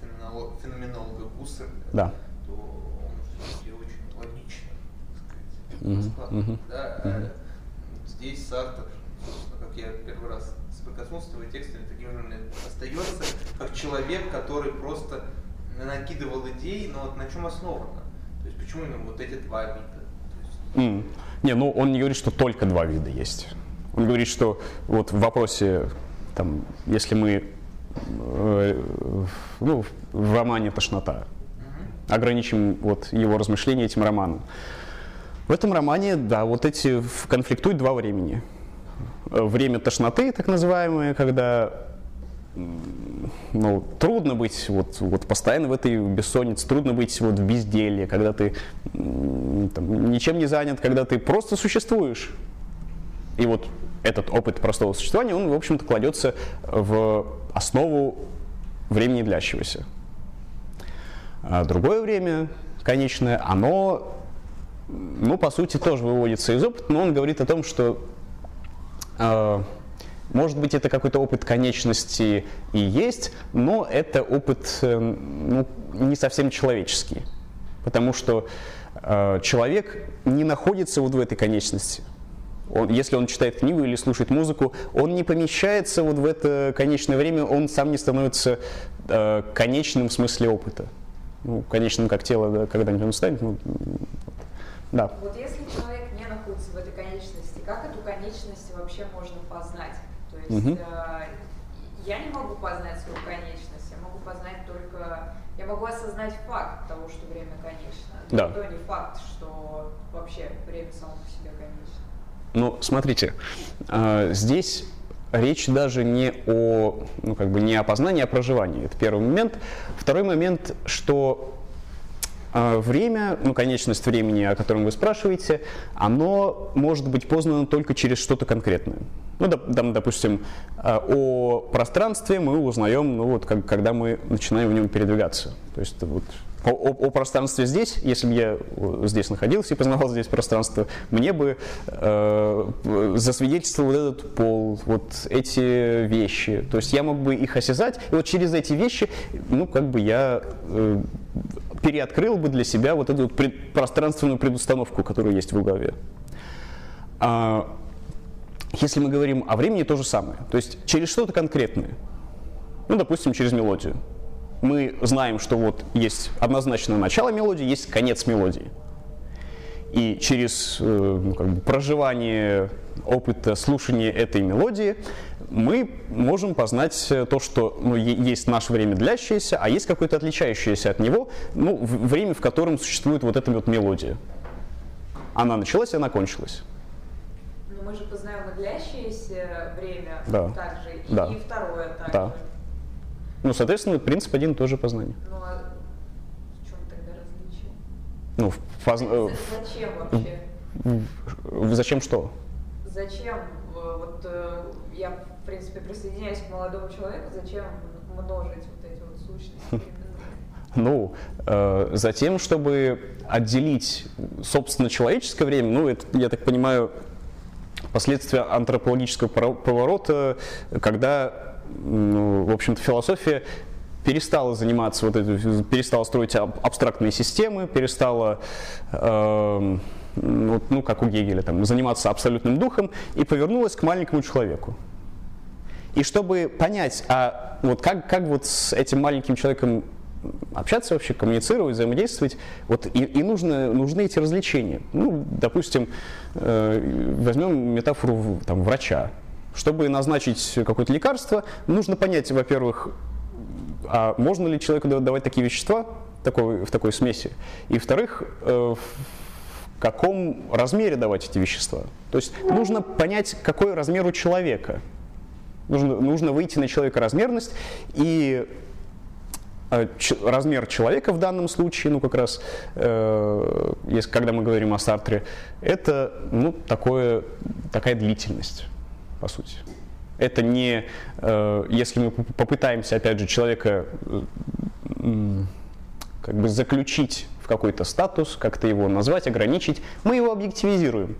феноменолог, феноменолога Гусселя, да. то он все-таки очень логично, так сказать, mm-hmm. Mm-hmm. Да, mm-hmm. Здесь Сартер, как я первый раз соприкоснулся с его текстами, таким же остается как человек, который просто накидывал идеи, но вот на чем основано? То есть почему именно вот эти два вида? Mm. Не, ну он не говорит, что только два вида есть. Он говорит, что вот в вопросе, там, если мы э, ну, в романе «Тошнота», ограничим вот его размышления этим романом. В этом романе, да, вот эти конфликтуют два времени. Время тошноты, так называемое, когда ну, трудно быть вот, вот постоянно в этой бессоннице, трудно быть вот в безделье, когда ты там, ничем не занят, когда ты просто существуешь. И вот этот опыт простого существования, он, в общем-то, кладется в основу времени длящегося. А другое время, конечное, оно, ну, по сути, тоже выводится из опыта, но он говорит о том, что э, может быть, это какой-то опыт конечности и есть, но это опыт э, ну, не совсем человеческий. Потому что э, человек не находится вот в этой конечности. Он, если он читает книгу или слушает музыку, он не помещается вот в это конечное время, он сам не становится э, конечным в смысле опыта. Ну, конечным как тело, да, когда-нибудь он станет. Ну, да. Вот если человек не находится в этой конечности, как эту конечность вообще есть угу. я не могу познать свою конечность, я могу познать только, я могу осознать факт того, что время конечно, да. но не факт, что вообще время само по себе конечно. Ну, смотрите, э, здесь речь даже не о, ну, как бы не о познании, а о проживании. Это первый момент. Второй момент, что а, время, ну, конечность времени, о котором вы спрашиваете, оно может быть познано только через что-то конкретное. Ну, доп, допустим, а, о пространстве мы узнаем, ну, вот, как, когда мы начинаем в нем передвигаться. То есть вот о, о, о пространстве здесь, если бы я здесь находился и познавал здесь пространство, мне бы э, засвидетельствовал вот этот пол, вот эти вещи. То есть я мог бы их осязать, и вот через эти вещи, ну, как бы я э, переоткрыл бы для себя вот эту пред, пространственную предустановку, которая есть в голове. А, если мы говорим о времени, то же самое. То есть через что-то конкретное. Ну, допустим, через мелодию мы знаем, что вот есть однозначное начало мелодии, есть конец мелодии. И через э, ну, как бы проживание опыта слушания этой мелодии мы можем познать то, что ну, есть наше время длящееся, а есть какое-то отличающееся от него, ну, время, в котором существует вот эта вот мелодия. Она началась, и она кончилась. Но мы же познаем и длящееся время да. также, да. и второе также. Да. Ну, соответственно, принцип один тоже познание. Ну, а в чем тогда различие? Ну, поз... Э, зачем вообще? Зачем что? Зачем? Вот э, я, в принципе, присоединяюсь к молодому человеку, зачем множить вот эти вот сущности? (laughs) Ну, э, затем, чтобы отделить, собственно, человеческое время, ну, это, я так понимаю, последствия антропологического поворота, когда ну, в общем-то, философия перестала заниматься вот этим, перестала строить абстрактные системы, перестала, э, ну, ну, как у Гегеля, там, заниматься абсолютным духом и повернулась к маленькому человеку. И чтобы понять, а вот как, как вот с этим маленьким человеком общаться вообще, коммуницировать, взаимодействовать, вот и, и нужно, нужны эти развлечения. Ну, допустим, э, возьмем метафору там, врача. Чтобы назначить какое-то лекарство, нужно понять, во-первых, а можно ли человеку давать такие вещества такой, в такой смеси, и, во-вторых, э, в каком размере давать эти вещества. То есть нужно понять, какой размер у человека. Нужно, нужно выйти на человека размерность и э, размер человека в данном случае, ну как раз, э, если, когда мы говорим о Сартре, это ну, такое, такая длительность по сути. Это не, э, если мы попытаемся, опять же, человека э, как бы заключить в какой-то статус, как-то его назвать, ограничить, мы его объективизируем.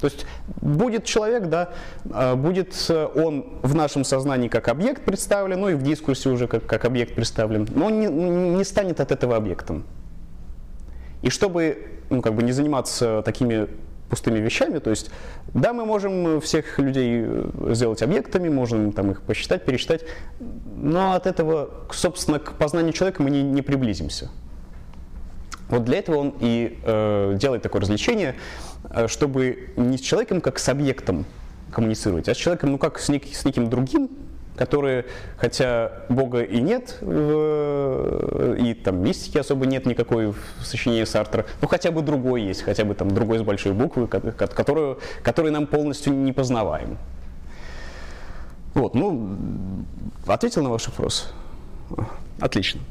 То есть будет человек, да, э, будет он в нашем сознании как объект представлен, ну и в дискурсе уже как, как объект представлен, но он не, не станет от этого объектом. И чтобы ну, как бы не заниматься такими пустыми вещами. То есть, да, мы можем всех людей э, сделать объектами, можем там их посчитать, пересчитать, но от этого, собственно, к познанию человека мы не, не приблизимся. Вот для этого он и э, делает такое развлечение, э, чтобы не с человеком как с объектом коммуницировать, а с человеком, ну как с, нек, с неким другим, которые, хотя Бога и нет, и там мистики особо нет никакой в сочинении Сартра, ну хотя бы другой есть, хотя бы там другой с большой буквы, который, который нам полностью не познаваем. Вот, ну, ответил на ваш вопрос? Отлично.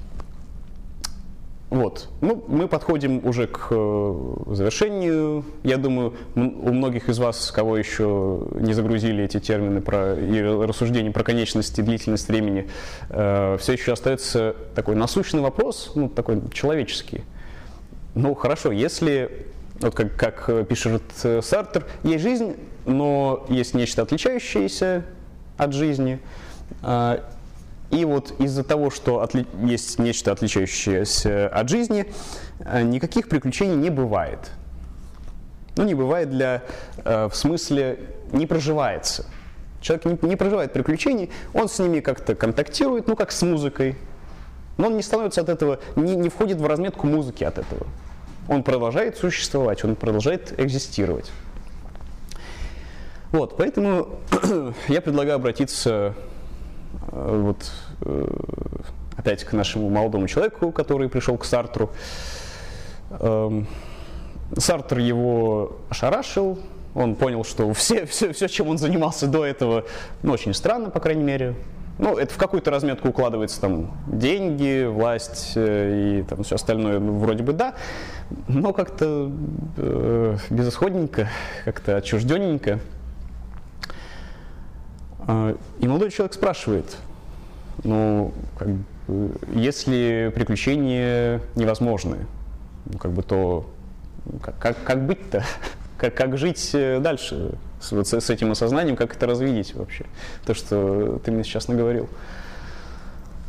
Вот. Ну, мы подходим уже к э, завершению. Я думаю, у многих из вас, кого еще не загрузили эти термины про, и рассуждения про конечность и длительность времени, э, все еще остается такой насущный вопрос, ну, такой человеческий. Ну, хорошо, если, вот как, как пишет э, Сартер, есть жизнь, но есть нечто отличающееся от жизни, э, и вот из-за того, что отли- есть нечто отличающееся от жизни, э, никаких приключений не бывает. Ну, не бывает для, э, в смысле, не проживается. Человек не, проживает приключений, он с ними как-то контактирует, ну, как с музыкой. Но он не становится от этого, не, не входит в разметку музыки от этого. Он продолжает существовать, он продолжает экзистировать. Вот, поэтому (clears throat) я предлагаю обратиться вот э, опять к нашему молодому человеку, который пришел к Сартру. Эм, Сартр его ошарашил, он понял, что все, все, все, чем он занимался до этого, ну, очень странно, по крайней мере. Ну, это в какую-то разметку укладывается там деньги, власть э, и там все остальное, ну, вроде бы да, но как-то э, безысходненько, как-то отчужденненько. Э, и молодой человек спрашивает, ну, как бы, если приключения невозможны, ну, как бы то как, как, быть-то? (laughs) Как, как жить э, дальше с, вот, с этим осознанием, как это развидеть вообще? То, что ты мне сейчас наговорил.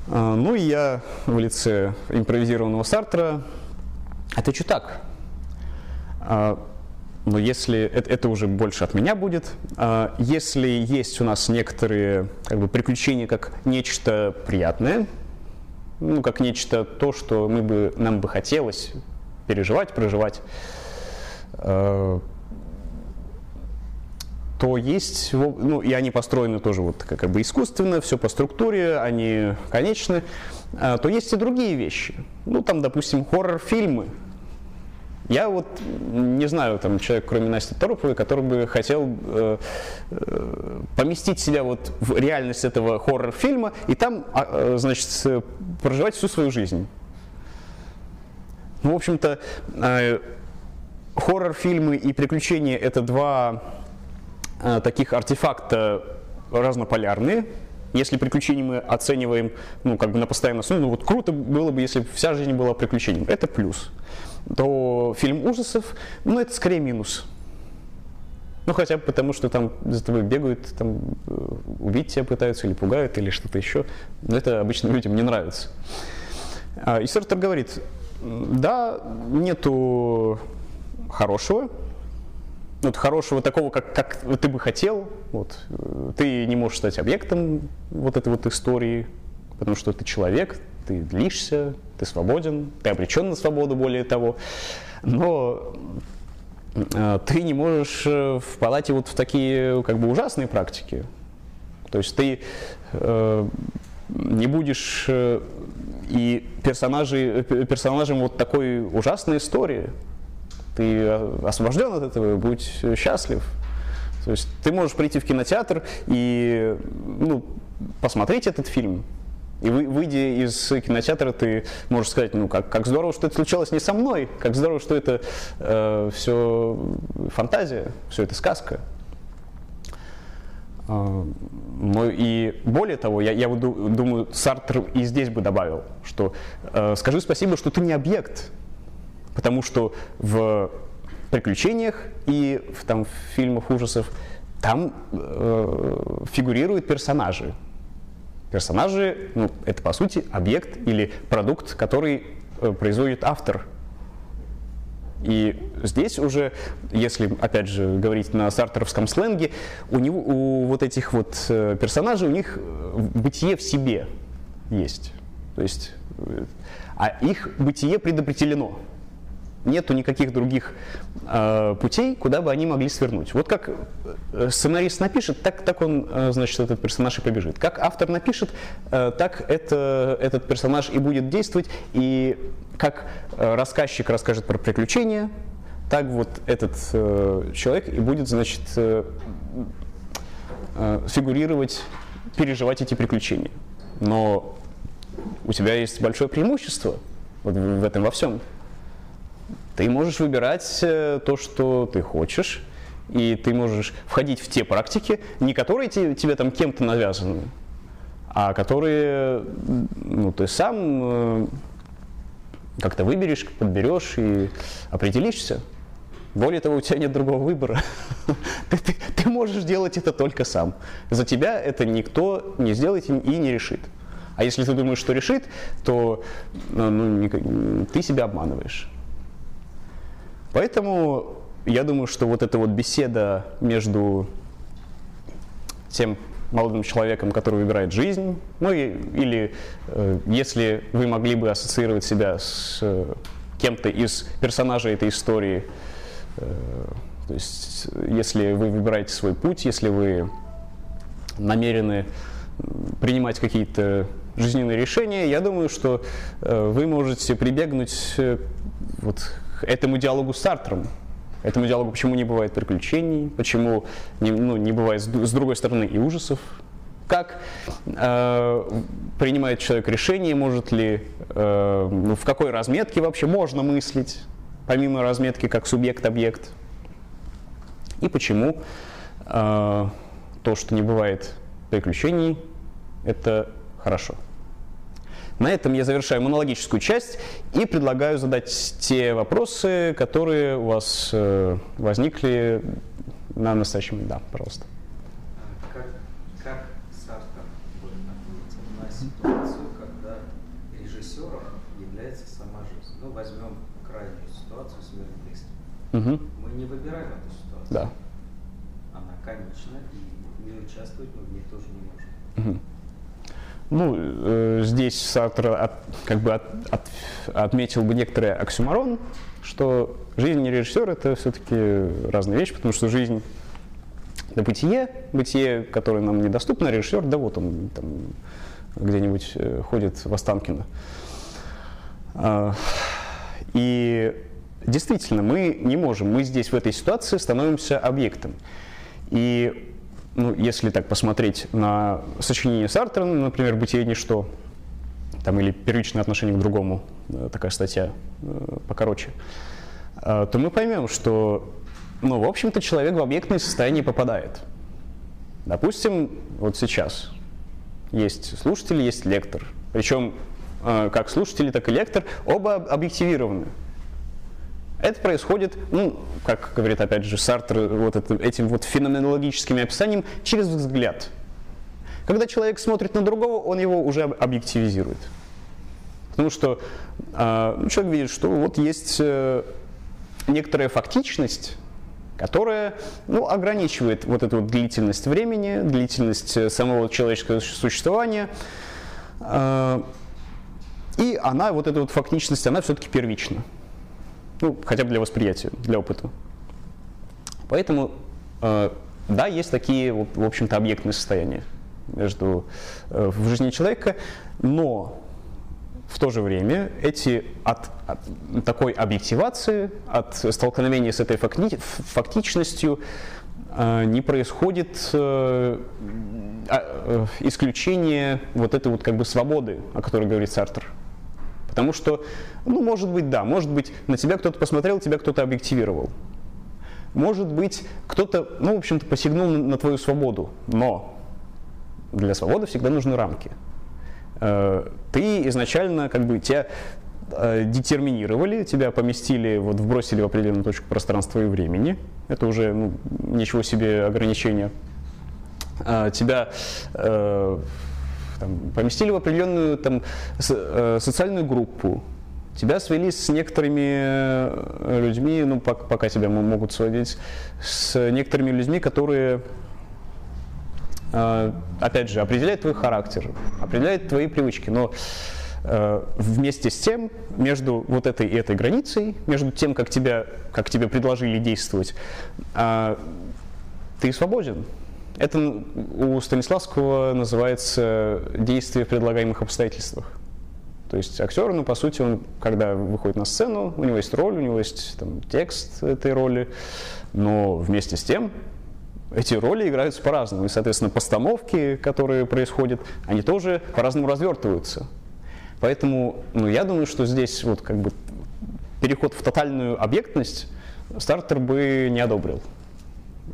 А, ну и я в лице импровизированного Сартра отвечу так. А, но если это, это уже больше от меня будет, а, если есть у нас некоторые как бы, приключения как нечто приятное, ну, как нечто то, что мы бы, нам бы хотелось переживать, проживать, э, то есть, ну, и они построены тоже вот как бы искусственно, все по структуре, они конечны, э, то есть и другие вещи. Ну, там, допустим, хоррор-фильмы. Я вот не знаю, там, человек, кроме Насти Тороповой, который бы хотел э, э, поместить себя вот в реальность этого хоррор-фильма и там, э, значит, проживать всю свою жизнь. Ну, в общем-то, э, хоррор-фильмы и приключения – это два э, таких артефакта разнополярные. Если приключения мы оцениваем ну, как бы на постоянной основе, ну вот круто было бы, если вся жизнь была приключением. Это плюс. То фильм ужасов, ну это скорее минус. Ну, хотя бы потому, что там за тобой бегают, там э, убить тебя пытаются или пугают, или что-то еще. Но это обычно людям не нравится. А, и Сартер говорит, да, нету хорошего, вот хорошего такого, как, как ты бы хотел. Вот. Ты не можешь стать объектом вот этой вот истории, потому что ты человек, ты длишься, ты свободен, ты обречен на свободу, более того. Но э, ты не можешь э, впадать вот в такие как бы ужасные практики. То есть ты э, не будешь и персонажи, э, персонажем вот такой ужасной истории. Ты освобожден от этого, будь счастлив. То есть ты можешь прийти в кинотеатр и ну, посмотреть этот фильм, и вы, выйдя из кинотеатра, ты можешь сказать, ну как, как здорово, что это случилось не со мной, как здорово, что это э, все фантазия, все это сказка. А, ну и более того, я, я думаю, Сартр и здесь бы добавил, что э, скажи спасибо, что ты не объект, потому что в приключениях и в, там, в фильмах ужасов там э, фигурируют персонажи. Персонажи, ну, это по сути объект или продукт, который э, производит автор и здесь уже, если, опять же, говорить на сартеровском сленге, у, него, у вот этих вот э, персонажей, у них э, бытие в себе есть. То есть, а их бытие предопределено. Нету никаких других э, путей, куда бы они могли свернуть. Вот как сценарист напишет, так, так он, значит, этот персонаж и побежит. Как автор напишет, э, так это, этот персонаж и будет действовать, и как э, рассказчик расскажет про приключения, так вот этот э, человек и будет, значит, э, э, фигурировать, переживать эти приключения. Но у тебя есть большое преимущество вот в этом во всем. Ты можешь выбирать э, то, что ты хочешь, и ты можешь входить в те практики, не которые тебе, тебе там кем-то навязаны, а которые ну, ты сам э, как-то выберешь, подберешь и определишься. Более того, у тебя нет другого выбора. (laughs) ты, ты, ты можешь делать это только сам. За тебя это никто не сделает и не решит. А если ты думаешь, что решит, то ну, ну ты себя обманываешь. Поэтому я думаю, что вот эта вот беседа между тем молодым человеком, который выбирает жизнь, ну и, или э, если вы могли бы ассоциировать себя с э, кем-то из персонажей этой истории, э, То есть, если вы выбираете свой путь, если вы намерены принимать какие-то жизненные решения, я думаю, что э, вы можете прибегнуть э, вот этому диалогу с Сартром. Этому диалогу, почему не бывает приключений, почему не, ну, не бывает с, с другой стороны и ужасов, как э, принимает человек решение, может ли, э, ну, в какой разметке вообще можно мыслить, помимо разметки как субъект-объект, и почему э, то, что не бывает приключений, это хорошо. На этом я завершаю монологическую часть и предлагаю задать те вопросы, которые у вас э, возникли на настоящем. Да, пожалуйста. Как, как Сартер ответил на ситуацию, когда режиссером является сама жизнь? Ну, возьмем крайнюю ситуацию близких. Угу. Мы не выбираем эту ситуацию. Да. Она конечна, и не участвовать мы в ней тоже не можем. Угу. Ну, э, здесь Сартер от, как бы от, от, отметил бы некоторый оксюмарон, что жизнь и режиссер это все-таки разные вещи, потому что жизнь это бытие, бытие, которое нам недоступно, а режиссер, да вот он там где-нибудь э, ходит в Останкино. А, и действительно, мы не можем, мы здесь в этой ситуации становимся объектом. И ну, если так посмотреть на сочинение Сартра, например, «Бытие ничто», там, или «Первичное отношение к другому», э, такая статья э, покороче, э, то мы поймем, что, ну, в общем-то, человек в объектное состояние попадает. Допустим, вот сейчас есть слушатель, есть лектор. Причем как слушатели, так и лектор оба объективированы. Это происходит, ну, как говорит опять же Сартр, вот это, этим вот феноменологическим описанием, через взгляд. Когда человек смотрит на другого, он его уже объективизирует. Потому что э, человек видит, что вот есть э, некоторая фактичность, которая ну, ограничивает вот эту вот длительность времени, длительность э, самого человеческого существования. Э, и она, вот эта вот фактичность, она все-таки первична. Ну, хотя бы для восприятия, для опыта. Поэтому, э, да, есть такие, в общем-то, объектные состояния между, э, в жизни человека, но в то же время эти от, от такой объективации, от столкновения с этой факти, фактичностью э, не происходит э, э, исключение вот этой вот как бы свободы, о которой говорит Сартер. Потому что, ну, может быть, да, может быть, на тебя кто-то посмотрел, тебя кто-то объективировал. Может быть, кто-то, ну, в общем-то, посягнул на твою свободу, но для свободы всегда нужны рамки. Э, ты изначально, как бы, тебя э, детерминировали, тебя поместили, вот вбросили в определенную точку пространства и времени. Это уже ну, ничего себе ограничения. Э, тебя там, поместили в определенную там, социальную группу, тебя свели с некоторыми э, людьми, ну, пока, тебя могут сводить, с некоторыми людьми, которые, э, опять же, определяют твой характер, определяют твои привычки, но вместе с тем, между вот этой и этой границей, между тем, как, тебя, как тебе предложили действовать, ты свободен. Это у Станиславского называется действие в предлагаемых обстоятельствах. То есть актер, ну, по сути, он, когда выходит на сцену, у него есть роль, у него есть там, текст этой роли, но вместе с тем эти роли играются по-разному. И, соответственно, постановки, которые происходят, они тоже по-разному развертываются. Поэтому, ну, я думаю, что здесь вот как бы переход в тотальную объектность стартер бы не одобрил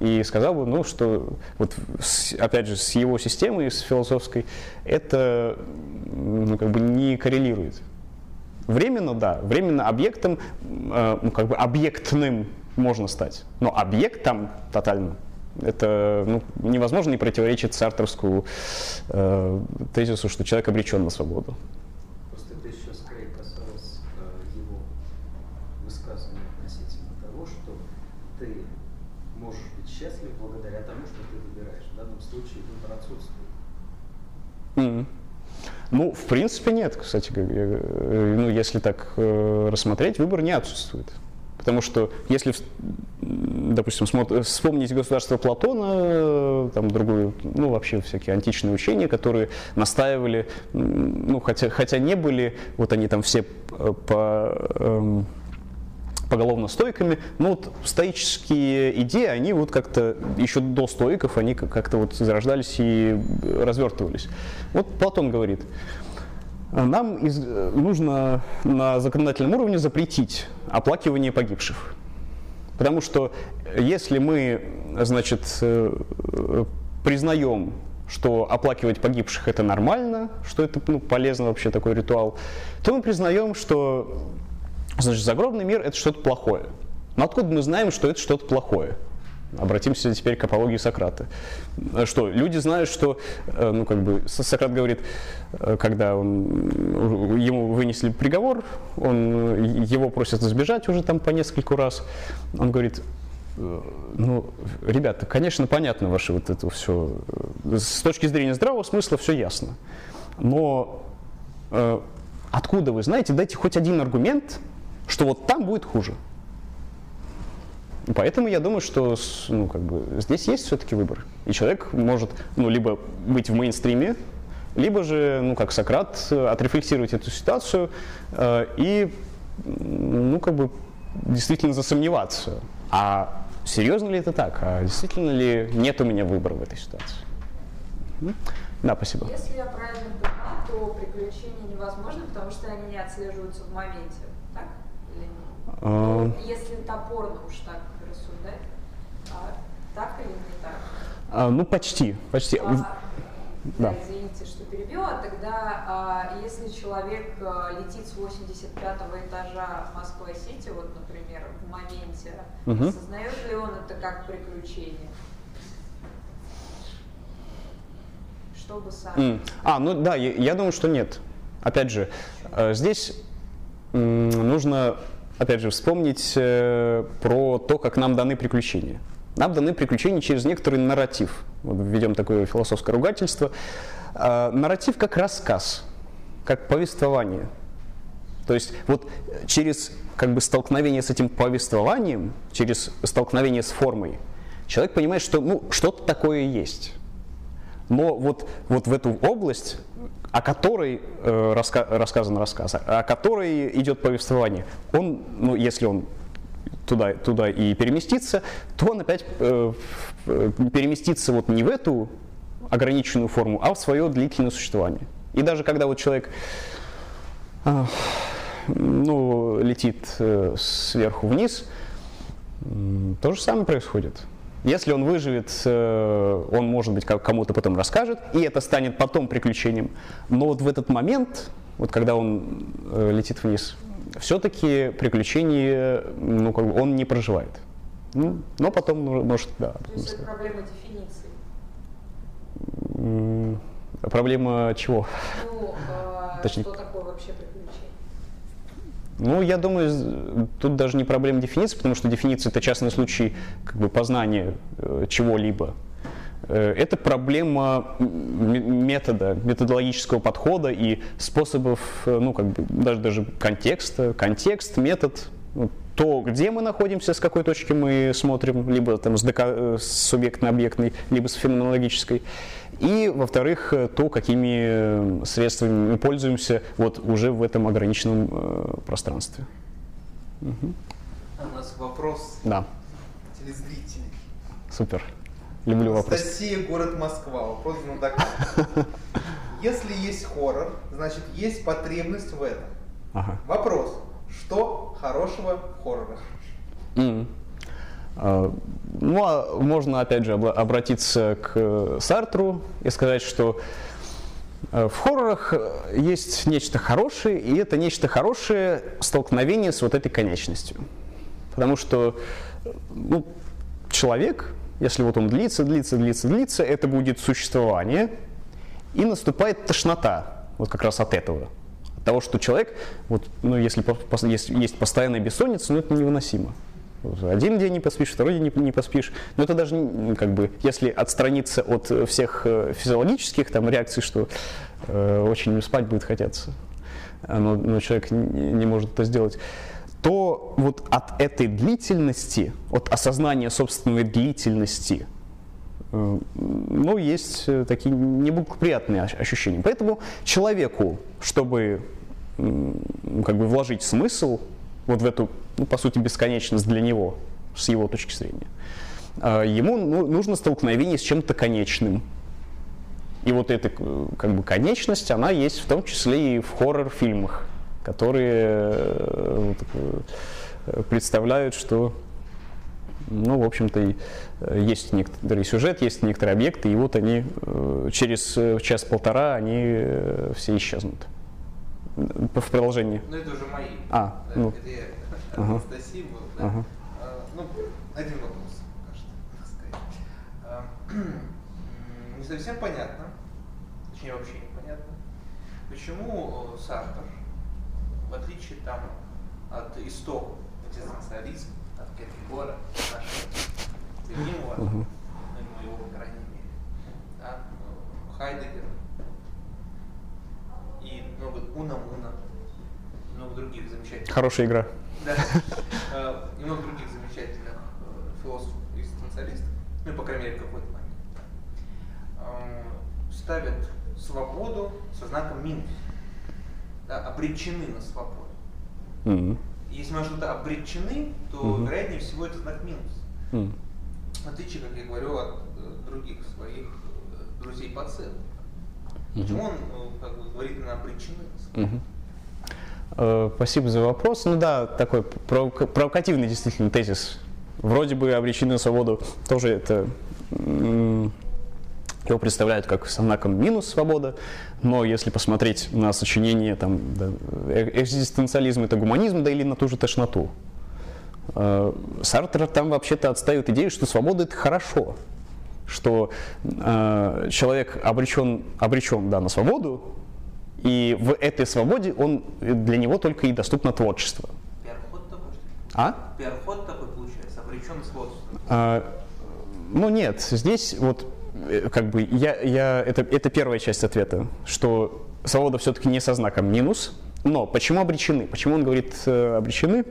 и сказал бы, ну, что вот с, опять же с его системой, с философской, это ну, как бы не коррелирует. Временно, да, временно объектом, э, ну, как бы объектным можно стать, но объектом тотально это ну, невозможно не противоречит сартерскому э, тезису, что человек обречен на свободу. Ну, в принципе, нет, кстати, ну, если так э, рассмотреть, выбор не отсутствует. Потому что если допустим, вспомните государство Платона, э, там другую, ну вообще всякие античные учения, которые настаивали, ну хотя, хотя не были, вот они там все э, по эм, поголовно стойками, но вот стоические идеи, они вот как-то еще до стоиков, они как- как-то вот зарождались и развертывались. Вот Платон говорит, нам из- нужно на законодательном уровне запретить оплакивание погибших. Потому что если мы, значит, э, признаем, что оплакивать погибших это нормально, что это ну, полезно вообще такой ритуал, то мы признаем, что значит, загробный мир это что-то плохое. Но откуда мы знаем, что это что-то плохое? Обратимся теперь к апологии Сократа. Э, Что, люди знают, что, э, ну, как бы, Сократ говорит, э, когда он, ему вынесли приговор, он, его просят избежать уже там по нескольку раз. Он говорит, ну, ребята, конечно, понятно ваше вот это все. С точки зрения здравого смысла все ясно. Но откуда вы знаете, дайте хоть один аргумент, что вот там будет хуже. Поэтому я думаю, что ну, как бы, здесь есть все-таки выбор. И человек может ну, либо быть в мейнстриме, либо же, ну, как Сократ, э, отрефлексировать эту ситуацию э, и, ну, как бы, действительно засомневаться. А серьезно ли это так? А действительно ли нет у меня выбора в этой ситуации? Да, спасибо. Если я правильно понимаю, то приключения невозможны, потому что они не отслеживаются в моменте. А, Если топорно уж так рассуждать, а так или не так? а, ну, почти, почти. А, Да. да, извините, что перебила. Тогда, а, если человек а, летит с 85 этажа Москва-Сити, вот, например, в моменте, Мгм. осознает ли он это как приключение? Чтобы сам. М. А, ну да, я, я думаю, что нет. Опять же, э, здесь нужно, опять же, вспомнить э, про то, как нам даны приключения. Нам даны приключения через некоторый нарратив. Вот введем такое философское ругательство. Э, нарратив как рассказ, как повествование. То есть вот через как бы столкновение с этим повествованием, через столкновение с формой, человек понимает, что ну, что-то такое есть. Но вот, вот в эту область, о которой э, раска- рассказан рассказ, о которой идет повествование, он, ну, если он туда, туда и переместится, то он опять э, э, переместится вот не в эту ограниченную форму, а в свое длительное существование. И даже когда вот человек а, ну, летит э, сверху вниз, м, то же самое происходит. Если он выживет, э, он, может быть, кому-то потом расскажет, и это станет потом приключением. Но вот в этот момент, вот когда он э, летит вниз, все-таки приключение, ну, как бы он не проживает. Ну, но потом, ну, может, да. То есть это проблема дефиниции. Проблема чего? Ну, а, Точнее- что такое вообще приключение? Ну, я думаю, тут даже не проблема дефиниции, потому что дефиниция это частный случай как бы познания э, чего-либо. Э, Это проблема метода, методологического подхода и способов, э, ну, как бы, даже, даже контекста, контекст, метод, ну, то, где мы находимся, с какой точки мы смотрим, либо там с, с субъектно-объектной, либо с феноменологической. И, во-вторых, э, то, какими э, средствами мы пользуемся вот уже в этом ограниченном э, пространстве. У нас вопрос Да, телезрителей. супер. Люблю вопрос. Анастасия, город Москва. Вопрос знатока. (laughs) Если есть хоррор, значит есть потребность в этом. Ага. Вопрос. Что хорошего в хоррорах? М. А, Ну, а можно, опять же, обратиться к э, Сартру и сказать, что э, в хоррорах э, есть нечто хорошее, и это нечто хорошее столкновение с вот этой конечностью. Потому что ну, человек, если вот он длится, длится, длится, длится, это будет существование, и наступает тошнота вот как раз от этого. От того, что человек, вот, ну, если есть, есть постоянная бессонница, ну, это невыносимо. Один день не поспишь, второй день не, поспишь. Но это даже, как бы, если отстраниться от всех э, физиологических там, реакций, что э, очень спать будет хотеться, но, но человек не, не может это сделать, то вот от этой длительности, от осознания собственной длительности, э, ну, есть э, такие неблагоприятные ощущения. Поэтому человеку, чтобы как бы вложить смысл вот в эту, ну, по сути, бесконечность для него, с его точки зрения, э, ему ну, нужно столкновение с чем-то конечным. И вот эта как бы конечность, она есть в том числе и в хоррор-фильмах которые э, э, представляют, что, ну, в общем-то, э, есть некоторый сюжет, есть некоторые объекты, и вот они через час-полтора они все исчезнут. В продолжении. Ну, это уже мои. А, да, ну. Я (laughs) ага. Анастасии был, да. Ага. А, ну, один вопрос, кажется, так сказать. А, (clears throat) не совсем понятно, точнее вообще непонятно, почему Сартер в отличие там от истоков экзистенциализма, от Киркегора, нашего любимого, uh-huh. ну, моего, по крайней мере, да, Хайдегера и много Уна-Муна, много других замечательных. Хорошая игра. Да. Э, и много других замечательных э, философов и экзистенциалистов, ну, по крайней мере, какой-то момент, эм, ставят свободу со знаком минус да, обречены на свободу. Mm-hmm. Если мы что-то обречены, то mm-hmm. вероятнее всего это знак минус. Mm-hmm. В отличие, как я говорю, от э, других своих друзей по целу. Почему он ну, как бы, говорит на? Mm-hmm. Uh, спасибо за вопрос. Ну да, такой провокативный действительно тезис. Вроде бы обречены на свободу. Тоже это его представляют как со знаком минус свобода, но если посмотреть на сочинение там, да, э, экзистенциализм это гуманизм, да или на ту же тошноту, э, Сартер там вообще-то отстает идею, что свобода это хорошо, что э, человек обречен, обречен да, на свободу, и в этой свободе он, для него только и доступно творчество. Пиарход такой, что А? Пиарход такой получается, обречен на свободу. А, ну нет, здесь вот Э, как бы я, я, это, это первая часть ответа, что свобода все-таки не со знаком минус, но почему обречены? Почему он говорит э, обречены?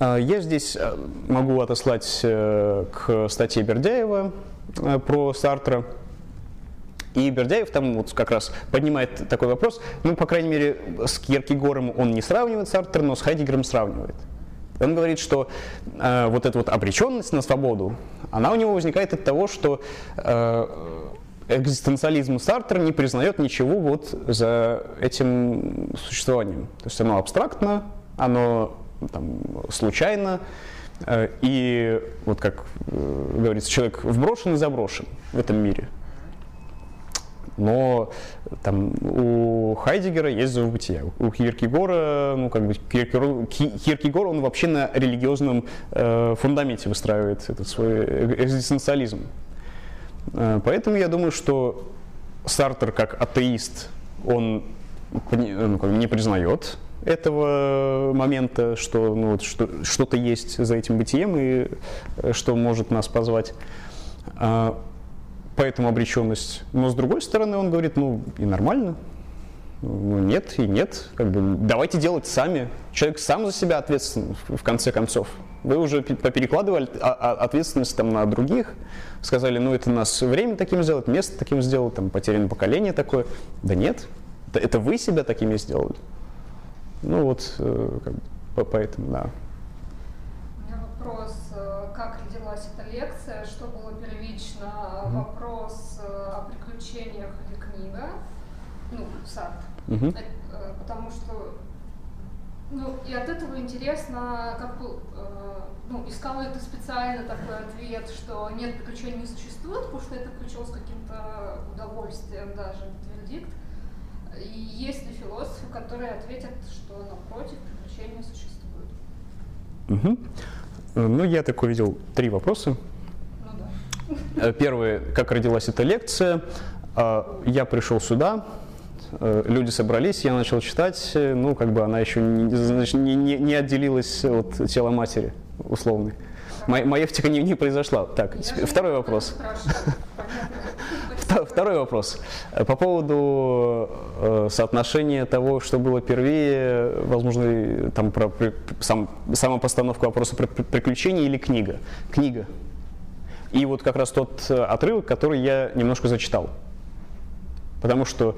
Э, я здесь э, могу отослать э, к статье Бердяева про Сартра. И Бердяев там вот как раз поднимает такой вопрос, ну, по крайней мере, с Киркегором он не сравнивает Сартра, но с Хайдегером сравнивает. Он говорит, что э, вот эта вот обреченность на свободу, она у него возникает от того, что э, экзистенциализм Сартра не признает ничего вот за этим существованием. То есть оно абстрактно, оно там, случайно, э, и вот как э, говорится, человек вброшен и заброшен в этом мире. Но там у Хайдегера есть зов бытия. У Киркегора, ну как бы Киркегор, он вообще на религиозном э, фундаменте выстраивает этот свой экзистенциализм. Э, поэтому я думаю, что Сартер как атеист, он ну, как бы не признает этого момента, что, ну, вот, что что-то есть за этим бытием и э, что может нас позвать. А, поэтому обреченность. Но с другой стороны, он говорит, ну и нормально. Ну нет и нет. Как бы, давайте делать сами. Человек сам за себя ответственен, в конце концов. Вы уже поперекладывали ответственность там, на других, сказали, ну это нас время таким сделать, место таким сделать, там потерянное поколение такое. Да нет, это вы себя такими сделали. Ну вот, э, как бы, поэтому, да. У меня вопрос, э, как родилась эта лекция, что было первично, mm-hmm. вопрос э, о приключениях или книга, ну, сад, mm-hmm. потому что ну, и от этого интересно, как бы, ну, искала это специально такой ответ, что нет, приключений не существует, потому что это включилось каким-то удовольствием даже, вердикт. И есть ли философы, которые ответят, что напротив, приключения существуют? Угу. Ну, я так увидел три вопроса. Ну, да. Э, первый, как родилась эта лекция. Э, я пришел сюда, э, люди собрались, я начал читать, ну, как бы она еще не, не, не отделилась от тела матери, условной. Моя, моя втека не, не произошла. Так, я второй вопрос. (laughs) Второй вопрос. По поводу э, соотношения того, что было первее, возможно, там про сам, сама постановка вопроса про приключения или книга. Книга. И вот как раз тот отрывок, который я немножко зачитал. Потому что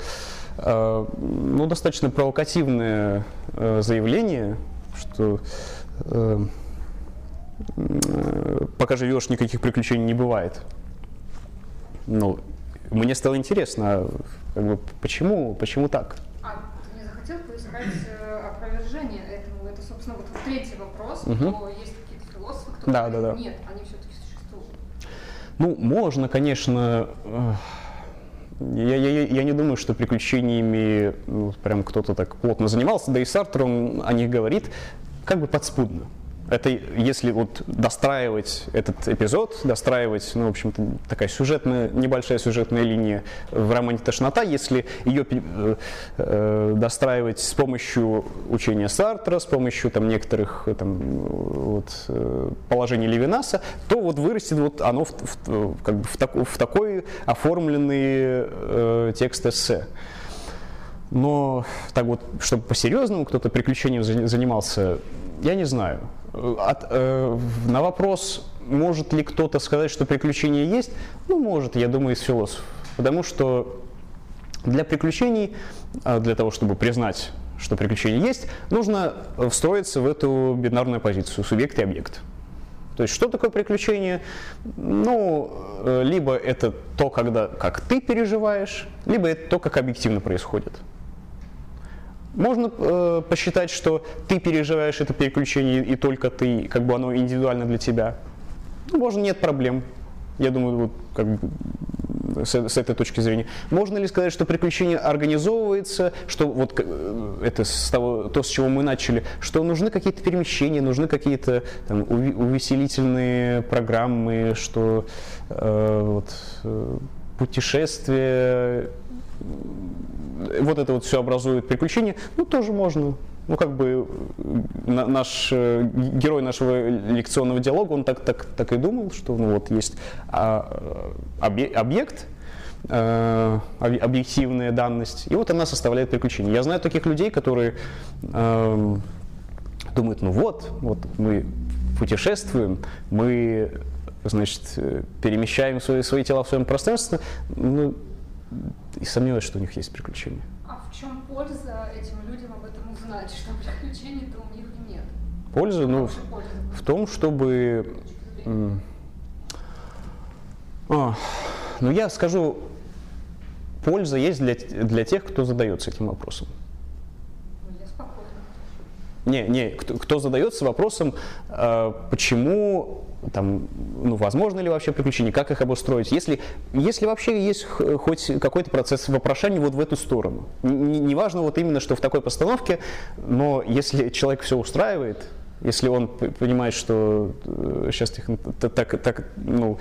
э, ну, достаточно провокативное э, заявление, что пока живешь, никаких приключений не бывает. Ну, мне стало интересно, а, как бы, почему, почему так? А ты не захотел поискать э, опровержение этому? Это, собственно, вот третий вопрос, угу. что есть какие-то философы, кто да, да, да. нет, они все-таки существуют. Ну, можно, конечно. Я, я, я не думаю, что приключениями ну, прям кто-то так плотно занимался, да и Сартер, он о них говорит как бы подспудно. Это если вот достраивать этот эпизод, достраивать, ну, в общем-то, такая сюжетная, небольшая сюжетная линия в романе «Тошнота», если ее э, э, достраивать с помощью учения Сартра, с помощью там некоторых там, вот, э, положений Левинаса, то вот вырастет вот оно в, в, как бы в, так, в такой оформленный э, текст эссе. Но так вот, чтобы по-серьезному кто-то приключением занимался, я не знаю. От, э, на вопрос, может ли кто-то сказать, что приключения есть, ну, может, я думаю, из философов. Потому что для приключений, а, для того, чтобы признать, что приключения есть, нужно встроиться в эту бинарную позицию субъект и объект. То есть что такое приключение? Ну, э, либо это то, когда, как ты переживаешь, либо это то, как объективно происходит. Можно э, посчитать, что ты переживаешь это переключение и только ты, как бы оно индивидуально для тебя. Ну, можно, нет проблем. Я думаю, вот как бы с, с этой точки зрения. Можно ли сказать, что приключение организовывается, что вот э, это с того, то, с чего мы начали, что нужны какие-то перемещения, нужны какие-то там, увеселительные программы, что э, вот, э, путешествия вот это вот все образует приключение, ну тоже можно. Ну как бы на, наш э, герой нашего лекционного диалога, он так, так, так и думал, что ну вот есть а, объект, э, объективная данность, и вот она составляет приключение. Я знаю таких людей, которые э, думают, ну вот, вот мы путешествуем, мы значит, перемещаем свои, свои тела в своем пространстве, ну, и сомневаюсь, что у них есть приключения. А в чем польза этим людям об этом узнать, что приключений-то у них нет? Польза, ну, в, в том, чтобы... А, ну, я скажу, польза есть для, для тех, кто задается этим вопросом. Ну. Не, не, кто, кто задается вопросом, э, почему там, ну, возможно ли вообще приключения, как их обустроить, если, если вообще есть хоть какой-то процесс вопрошания вот в эту сторону. Неважно не, вот именно, что в такой постановке, но если человек все устраивает, если он понимает, что сейчас э, так, так, ну,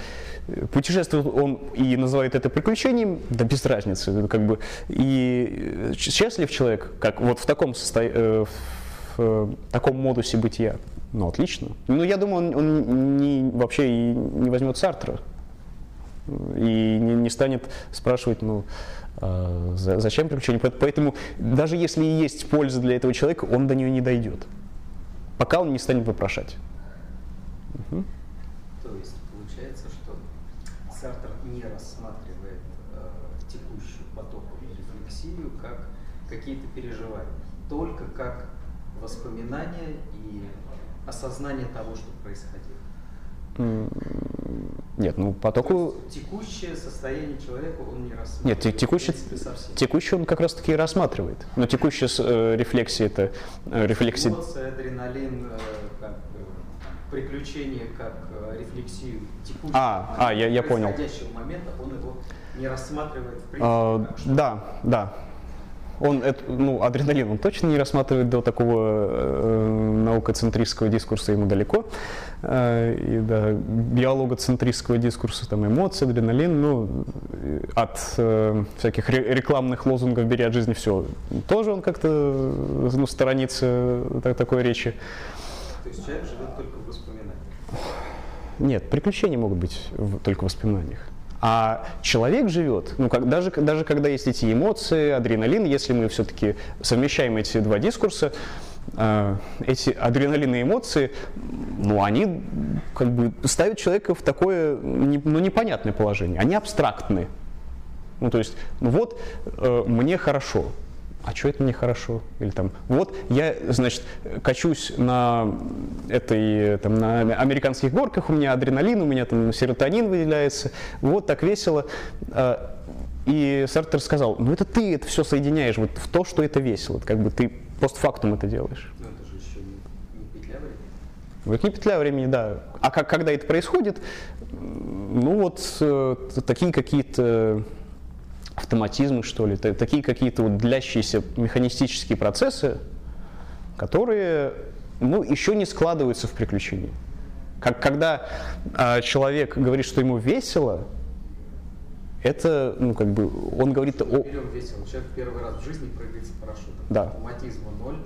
путешествует он и называет это приключением, да без разницы, как бы, и счастлив человек, как вот в таком, состо... Э, в таком модусе бытия. Ну, отлично. Ну, я думаю, он, он не, вообще и не возьмет Сартра и не, не станет спрашивать, ну, э, зачем приключение. Поэтому даже если и есть польза для этого человека, он до нее не дойдет, пока он не станет вопрошать. Угу. То есть получается, что Сартр не рассматривает э, текущую потоковую рефлексию как какие-то переживания, только как воспоминания и осознание того, что происходило. Нет, ну потоку... Текущее состояние человека он не рассматривает. Нет, текущее, текущее он как раз таки рассматривает. Но текущая э, рефлексия это э, рефлексия... Эмоция, адреналин, э, как э, приключение, как э, рефлексию текущего а, а, я, я понял. момента, он его не рассматривает в принципе. А, да, да, он, ну, адреналин он точно не рассматривает до такого э, наукоцентристского дискурса ему далеко. Э, и да, биологоцентристского дискурса, там эмоции, адреналин, ну, от э, всяких рекламных лозунгов «бери от жизни все», тоже он как-то ну, сторонится так, такой речи. То есть человек живет только в воспоминаниях? Нет, приключения могут быть в, только в воспоминаниях. А человек живет, ну, как, даже, даже когда есть эти эмоции, адреналин, если мы все-таки совмещаем эти два дискурса, э, эти адреналины и эмоции, ну, они как бы ставят человека в такое ну, непонятное положение. Они абстрактны. Ну, то есть, ну вот, э, мне хорошо, а что это мне хорошо? Или там, вот я, значит, качусь на этой, там, на американских горках, у меня адреналин, у меня там серотонин выделяется, вот так весело. А, и Сартер сказал, ну это ты это все соединяешь вот в то, что это весело, как бы ты постфактум это делаешь. Ну это же еще не, не петля времени. Вот не петля времени, да. А как, когда это происходит, ну вот э, такие какие-то автоматизмы, что ли, такие какие-то вот длящиеся механистические процессы, которые ну, еще не складываются в приключения. Как, когда э, человек говорит, что ему весело, это, ну, как бы, он говорит о... Весело. Человек первый раз в жизни прыгает с парашютом. Да. Автоматизма ноль.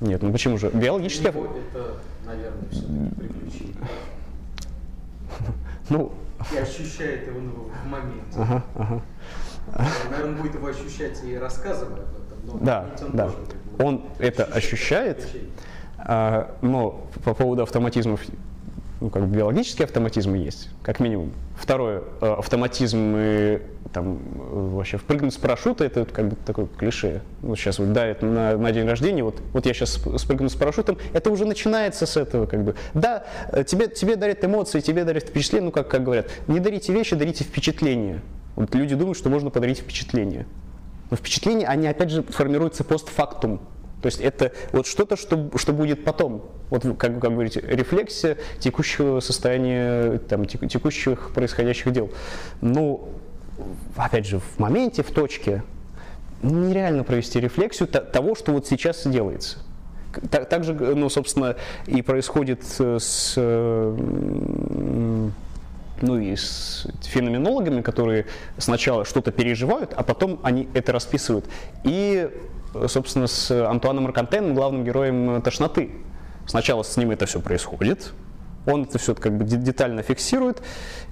Нет, ну почему же? Биологически... это, наверное, все-таки приключение. Ну... И ощущает его в моменте. Ага, ага. Наверное, он будет его ощущать и рассказывая об этом. Но да, он да. Тоже, он это ощущает, а, но по поводу автоматизмов, ну, как бы биологические автоматизмы есть, как минимум. Второе, э, автоматизм и там вообще впрыгнуть с парашюта, это как бы такое клише. Вот сейчас вот дарят на, на день рождения, вот, вот я сейчас спрыгну с парашютом, это уже начинается с этого как бы. Да, э, тебе, тебе дарят эмоции, тебе дарят впечатления, ну как, как говорят, не дарите вещи, дарите впечатления. Вот люди думают, что можно подарить впечатление. Но впечатления, они опять же формируются постфактум. То есть это вот что-то, что, что будет потом. Вот как, как говорите, рефлексия текущего состояния, там, текущих происходящих дел. Ну, опять же, в моменте, в точке, нереально провести рефлексию того, что вот сейчас делается. Так, так же, ну, собственно, и происходит с ну и с феноменологами, которые сначала что-то переживают, а потом они это расписывают. И, собственно, с Антуаном Маркантеном, главным героем «Тошноты». Сначала с ним это все происходит, он это все как бы детально фиксирует,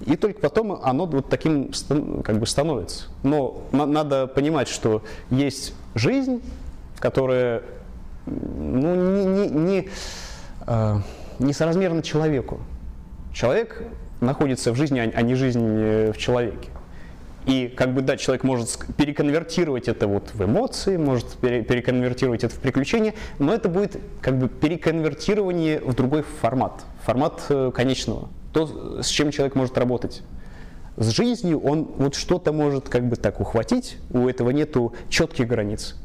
и только потом оно вот таким как бы становится. Но на надо понимать, что есть жизнь, которая ну, не, не, не, э, несоразмерна человеку. Человек находится в жизни, а не жизнь э, в человеке. И как бы, да, человек может переконвертировать это вот в эмоции, может переконвертировать это в приключения, но это будет как бы переконвертирование в другой формат, формат э, конечного, то, с чем человек может работать. С жизнью он вот что-то может как бы так ухватить, у этого нету четких границ.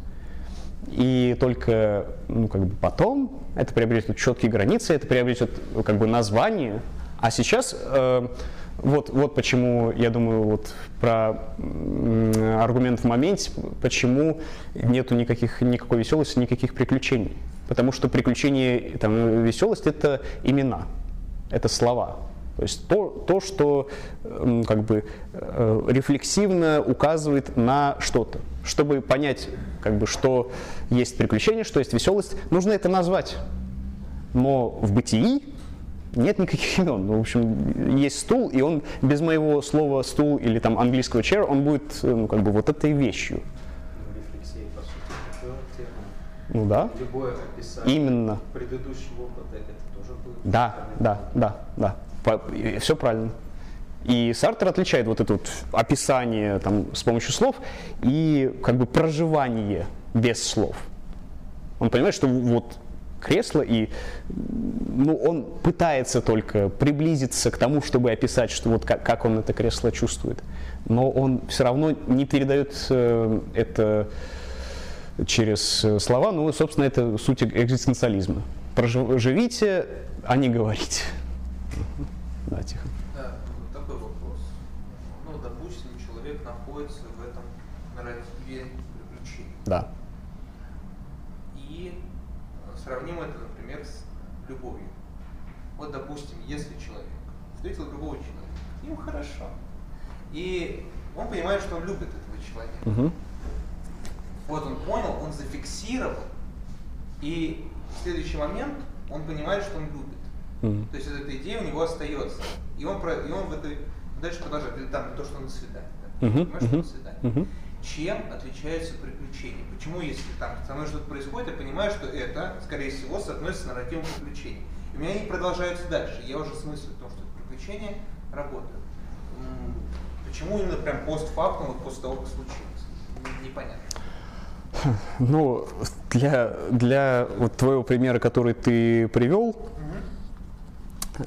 И только ну, как бы потом это приобретет четкие границы, это приобретет как бы название, а сейчас э, вот, вот почему, я думаю, вот про аргумент в моменте, почему нету никаких, никакой веселости, никаких приключений. Потому что приключения, там, веселость – это имена, это слова. То есть то, то что как бы э, рефлексивно указывает на что-то. Чтобы понять, как бы, что есть приключение, что есть веселость, нужно это назвать. Но в бытии нет никаких имен. Ну, в общем, есть стул, и он без моего слова стул или там английского chair, он будет ну, как бы вот этой вещью. Рефлексия, по сути, термин. Ну да. Любое описание Именно. предыдущего опыта, это тоже будет. Да, да, да, да. По, все правильно. И Сартер отличает вот это вот описание там, с помощью слов и как бы проживание без слов. Он понимает, что вот кресло, и ну, он пытается только приблизиться к тому, чтобы описать, что вот как, как он это кресло чувствует. Но он все равно не передает э, это через слова, ну, собственно, это суть экзистенциализма. Проживите, а не говорите. Да, тихо. Да, такой вопрос. Ну, допустим, человек находится в этом нарративе приключений. Да. Сравним это, например, с любовью. Вот, допустим, если человек встретил другого человека, ему хорошо, и он понимает, что он любит этого человека. Угу. Вот он понял, он зафиксировал, и в следующий момент он понимает, что он любит. Угу. То есть эта идея у него остается. И он, про, и он в, этой, Дальше продолжать. Или там то, что на свидание. Да? Мгм, Понимаешь, что мгм, на свидание. мгм. Чем отличаются приключения? Почему, если там со мной что-то происходит, я понимаю, что это, скорее всего, соотносится с нарративом приключений. У меня они продолжаются дальше. Я уже смыслю в том, что это приключения работают. М, Почему именно прям постфактум, вот после того, как случилось? Непонятно. Ну, для, для вот твоего примера, который ты привел,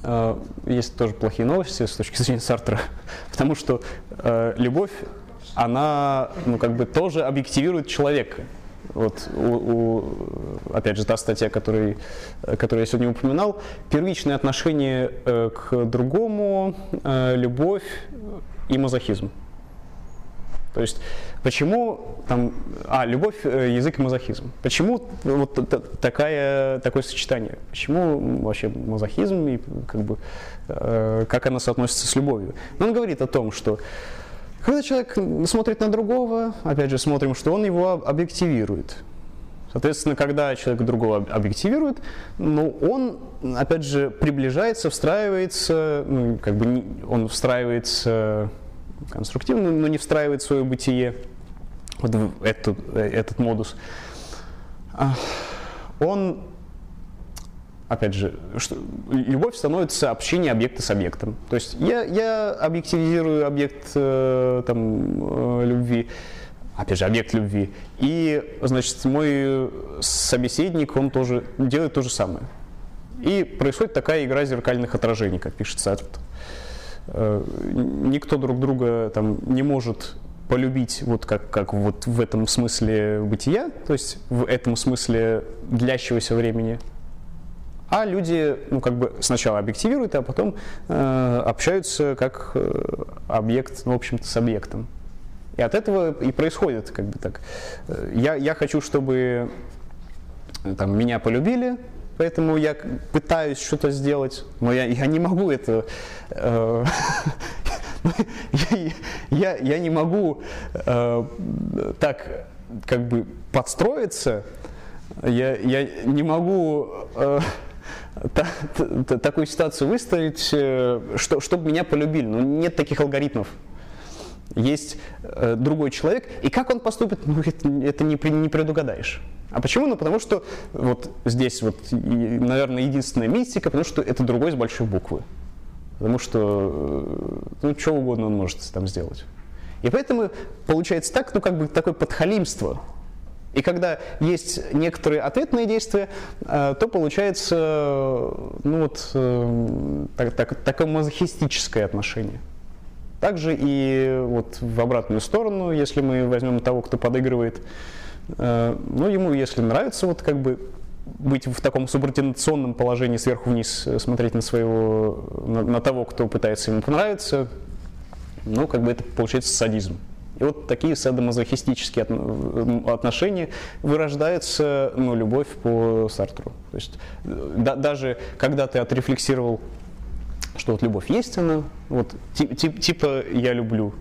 э, есть тоже плохие новости с точки зрения Сартра, (laughs) потому что э, любовь, она, ну, как бы тоже объективирует человека. Вот, у, у, опять же, та статья, который, которую я сегодня упоминал, первичное отношение э, к другому, э, любовь и мазохизм. То есть, почему там, а, любовь, э, язык и мазохизм. Почему вот такая, такое сочетание? Почему вообще мазохизм и как бы, как оно соотносится с любовью? Он говорит о том, что когда человек смотрит на другого, опять же, смотрим, что он его об- объективирует. Соответственно, когда человек другого об- объективирует, ну, он, опять же, приближается, встраивается, ну, как бы он встраивается конструктивно, но не встраивает свое бытие вот эту- э, этот модус. А, Он, опять же, что, любовь становится общение объекта с объектом. То есть я, я объективизирую объект э, там, э, любви, опять же, объект любви, и, значит, мой собеседник, он тоже делает то же самое. И происходит такая игра зеркальных отражений, как пишет Сартр. Э, Никто друг друга там не может полюбить вот как, как вот в этом смысле бытия, то есть в этом смысле длящегося времени, а люди, ну, как бы сначала объективируют, а потом э, общаются как э, объект, ну, в общем-то, с объектом. И от этого и происходит, как бы так. Э, Я, я хочу, чтобы э, там, меня полюбили, поэтому я пытаюсь что-то сделать, но я, я не могу это... (laughs) я, я, не могу так как бы подстроиться, я, я не могу э, та- та- та- такую ситуацию выстроить, э, что, чтобы меня полюбили. Ну, нет таких алгоритмов. Есть э, другой человек, и как он поступит, ну, это, это не, не предугадаешь. А почему? Ну, потому что вот здесь вот, и, наверное, единственная мистика, потому что это другой с большой буквы. Потому что, э, ну, что угодно он может там сделать. И поэтому получается так, ну, как бы такое подхалимство. И когда есть некоторые ответные действия, э, то получается, э, ну, вот, э, так- так- такое мазохистическое отношение. Также и вот в обратную сторону, если мы возьмем того, кто подыгрывает, ну, ему, если нравится вот как бы быть в таком субординационном положении сверху вниз, смотреть на своего, на, на того, кто пытается ему понравиться, ну, как бы это получается садизм. И вот такие садомазохистические отно- отношения вырождается ну, любовь по Сартру. То есть э, да- даже когда ты отрефлексировал что вот любовь есть она, вот ти- ти- типа я люблю,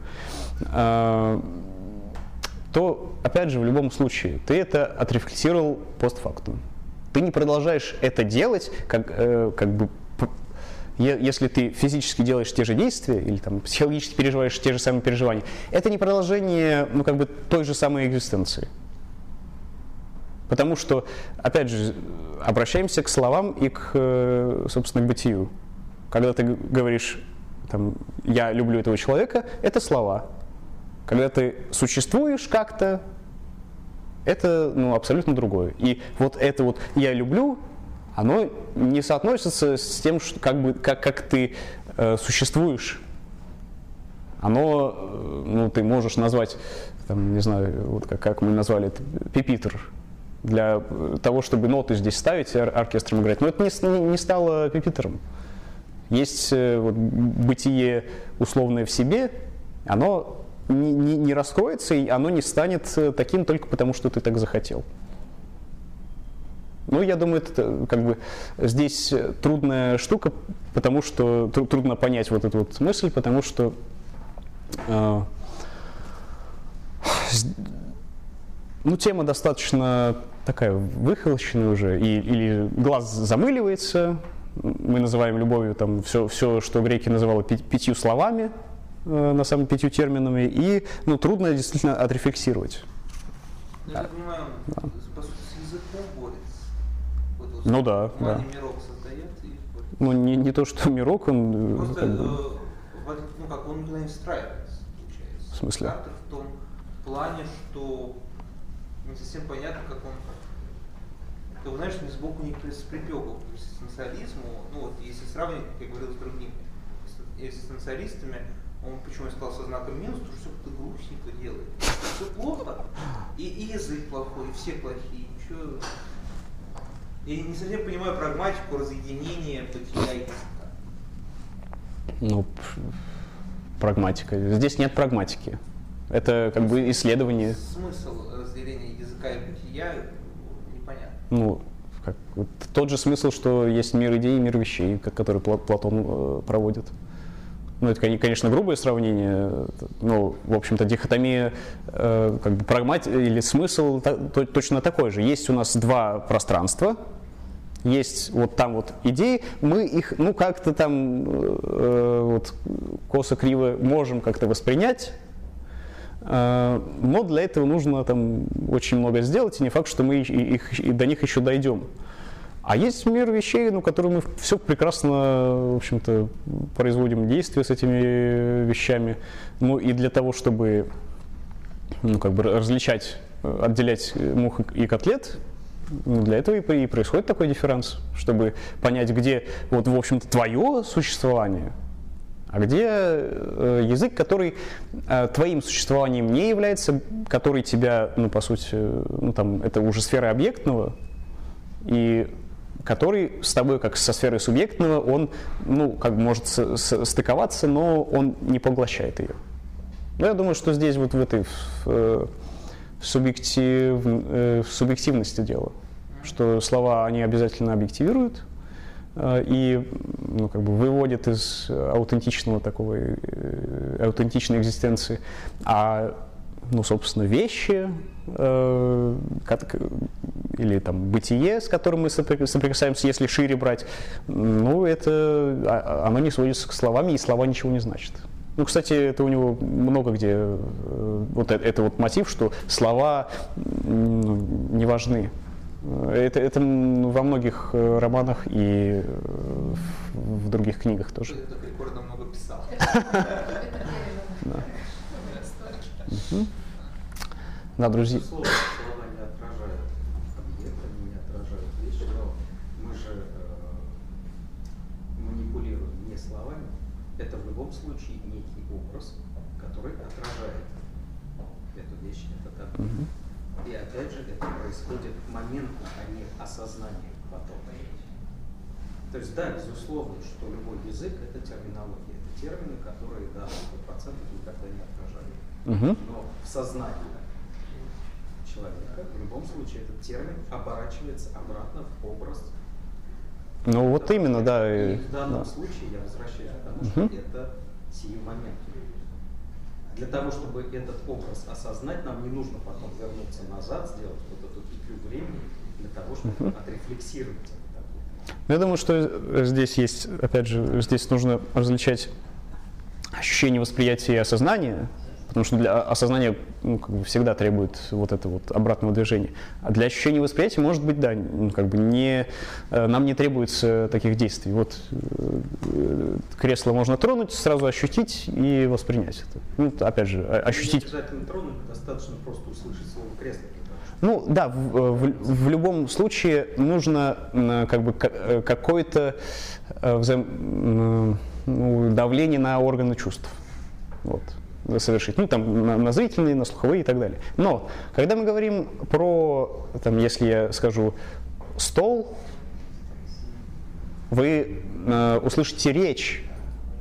а, то опять же в любом случае ты это отрефлексировал постфактум. Ты не продолжаешь это делать, как, э, как бы если ты физически делаешь те же действия или там психологически переживаешь те же самые переживания, это не продолжение, ну как бы той же самой экзистенции. Потому что, опять же, обращаемся к словам и к, э, собственно, к бытию. Когда ты говоришь, там, я люблю этого человека, это слова. Когда ты существуешь как-то, это ну, абсолютно другое. И вот это вот я люблю, оно не соотносится с тем, что, как, бы, как, как ты э, существуешь. Оно, э, ну, ты можешь назвать, там, не знаю, вот как, как мы назвали это, пипитр, для э, того, чтобы ноты здесь ставить и ор- оркестром играть. Но это не, не- стало пипитром. Есть э, вот, бытие условное в себе, оно не, не- не раскроется, и оно не станет таким только потому, что ты так захотел. Ну, я думаю, это как бы здесь трудная штука, потому что тру- трудно понять вот эту вот мысль, потому что э, ну, тема достаточно такая выхолощенная уже, и, или глаз замыливается, мы называем любовью там все, все что греки называли пятью словами, э, на самом пятью терминами, и ну, трудно действительно отрефлексировать. Я так понимаю, он, по сути, с языком борется. Вот, вот, Ну да, да. мирок создает и. Ну, не, не то, что (laughs) мирок, он э, Просто, как бы, э, этот- ну как, он не встраивается, получается. В смысле? Картер в том плане, что не совсем понятно, как он ты знаешь, ни сбоку, ни с припеков к экзистенциализму, ну вот если сравнивать, как я говорил, с другими экзистенциалистами, он почему я сказал со знаком минус, потому что все как-то грустненько делает. Все плохо, и, и язык плохой, и все плохие, ничего. Я не совсем понимаю прагматику разъединения бытия и ну, прагматика. Здесь нет прагматики. Это как бы исследование, Смысл разделения языка и бытия непонятно. ну, как, тот же смысл, что есть мир идей и мир вещей, который Пла- Платон э, проводит. Ну, это, конечно, грубое сравнение, но, в общем-то, дихотомия, э, как бы прагмати или смысл точно такой же. Есть у нас два пространства, есть вот там вот идеи, мы их, ну, как-то там э, вот косо-криво можем как-то воспринять, э, но для этого нужно там очень много сделать, и не факт, что мы их, и до них еще дойдем. А есть мир вещей, ну, которые мы все прекрасно, в общем-то, производим действия с этими вещами. Ну и для того, чтобы ну, как бы различать, э, отделять мух и котлет, ну, для этого и и происходит такой дифферанс, чтобы понять, где вот, в общем-то, твое существование, а где э, язык, который э, твоим существованием не является, который тебя, ну, по сути, э, ну, там, это уже сфера объектного, и который с тобой, как со сферой субъектного, он, ну, как бы может стыковаться, но он не поглощает ее. Ну, я думаю, что здесь вот в этой в, э, в субъектив, э, в субъективности дело, что слова они обязательно объективируют э, и ну, как бы выводят из аутентичного такого аутентичной экзистенции, а ну, собственно, вещи э, кат- или там бытие, с которым мы сопри- соприкасаемся, если шире брать, ну, это а- а- оно не сводится к словам, и слова ничего не значат. Ну, кстати, это у него много где э, вот это, это вот мотив, что слова ну, не важны. Это, это м, во многих э, романах и э, в других книгах тоже. Рекордно много писал. (laughs) Это Да, друзья. Безусловно, слова не отражают объект, они не отражают вещи, но мы же э, манипулируем не словами. Это в любом случае некий образ, который отражает эту вещь, этот объект. Мгм. И опять же, это происходит моментно, а не осознанием потом. То есть, да, безусловно, что любой язык – это терминология. Это термины, которые, да, 100% никогда не отражают. Мгм. Но в сознании человека в любом случае этот термин оборачивается обратно в образ. Ну вот именно, да. и- И в данном да. случае я возвращаюсь к тому, что Мгм. это сию момент. Для того, чтобы этот образ осознать, нам не нужно потом вернуться назад, сделать вот эту петлю времени для того, чтобы Мгм. отрефлексировать это. Ну, Я думаю, что э, здесь есть, опять же, здесь нужно различать ощущение восприятия и осознания, потому что для осознания ну, как бы всегда требует вот это вот обратного движения. А для ощущения восприятия, может быть, да, ну, как бы не, э, нам не требуется таких действий. Вот э, э, кресло можно тронуть, сразу ощутить и воспринять это. Ну, опять же, ощутить Не обязательно тронуть, достаточно просто услышать слово кресло. Ну да, в, в- в любом случае нужно как бы ка- э, какое-то э, взаим- ну, давление на органы чувств. Вот совершить, ну там на, на зрительные, на слуховые и так далее. Но когда мы говорим про, там, если я скажу стол, вы э, услышите речь,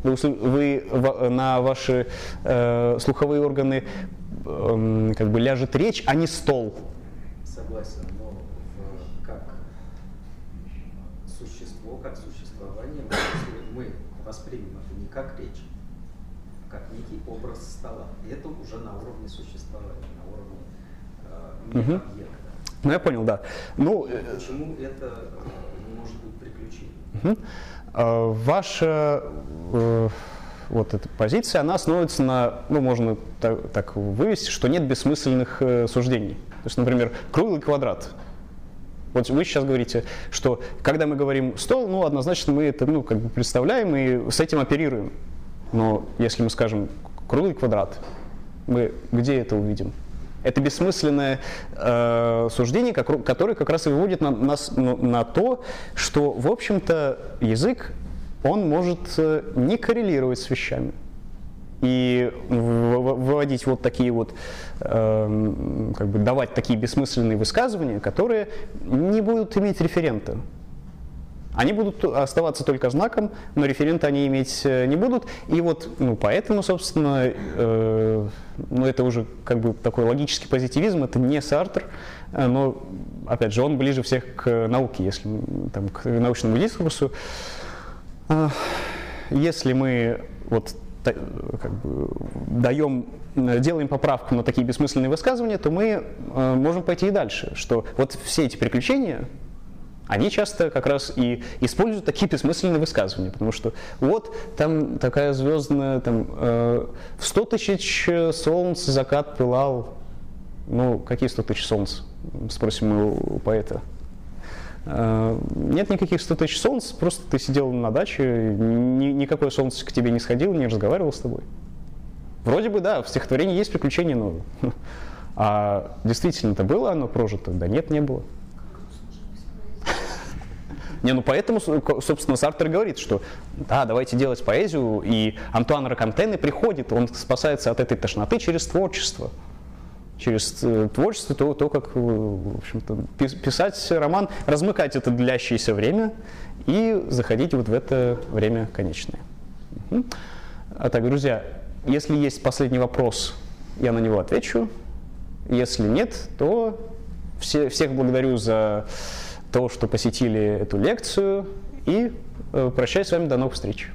вы, вы в- на ваши э, слуховые органы эм, как бы ляжет речь, а не стол. Согласен, но в- как существо, как существование, мы, воспримем это не как речь, как некий образ стола. И это уже на уровне существования, на уровне э, объекта. Ну, я понял, да. Ну, э, Почему это э, не может быть приключением? мгм. А, Ваше, э, вот эта позиция, она основывается на, ну, можно так, так вывести, что нет бессмысленных э, суждений. То есть, например, круглый квадрат. Вот вы сейчас говорите, что когда мы говорим стол, ну, однозначно мы это, ну, как бы представляем и с этим оперируем. Но если мы скажем круглый квадрат, мы где это увидим? Это бессмысленное э, суждение, как, которое как раз и выводит на, нас на, на то, что, в общем-то, язык, он может э, не коррелировать с вещами. И выводить вот такие вот, э, как бы давать такие бессмысленные высказывания, которые не будут иметь референта. Они будут оставаться только знаком, но референта они иметь э, не будут. И вот ну, поэтому, собственно, э, ну, это уже как бы такой логический позитивизм, это не Сартр, э, но, опять же, он ближе всех к науке, если там, к научному дискурсу. Э, если мы вот как бы, даем, делаем поправку на такие бессмысленные высказывания, то мы э, можем пойти и дальше, что вот все эти приключения, они часто как раз и используют такие бессмысленные высказывания, потому что вот там такая звездная, там э, в 100 тысяч солнц закат пылал, ну какие 100 тысяч солнц, спросим мы у поэта. Э, нет никаких 100 тысяч солнц, просто ты сидел на даче, ни, никакое солнце к тебе не сходило, не разговаривал с тобой. Вроде бы, да, в стихотворении есть приключения, но (laughs) а действительно это было оно прожито? Да нет, не было. Не, ну поэтому, собственно, Сартер говорит, что да, давайте делать поэзию, и Антуан Ракантены приходит, он спасается от этой тошноты через творчество. Через э, творчество, то, то как, э, в общем-то, писать роман, размыкать это длящееся время и заходить вот в это время конечное. А так, друзья, если есть последний вопрос, я на него отвечу. Если нет, то все, всех благодарю за то, что посетили эту лекцию. И э, прощаюсь с вами до новых встреч.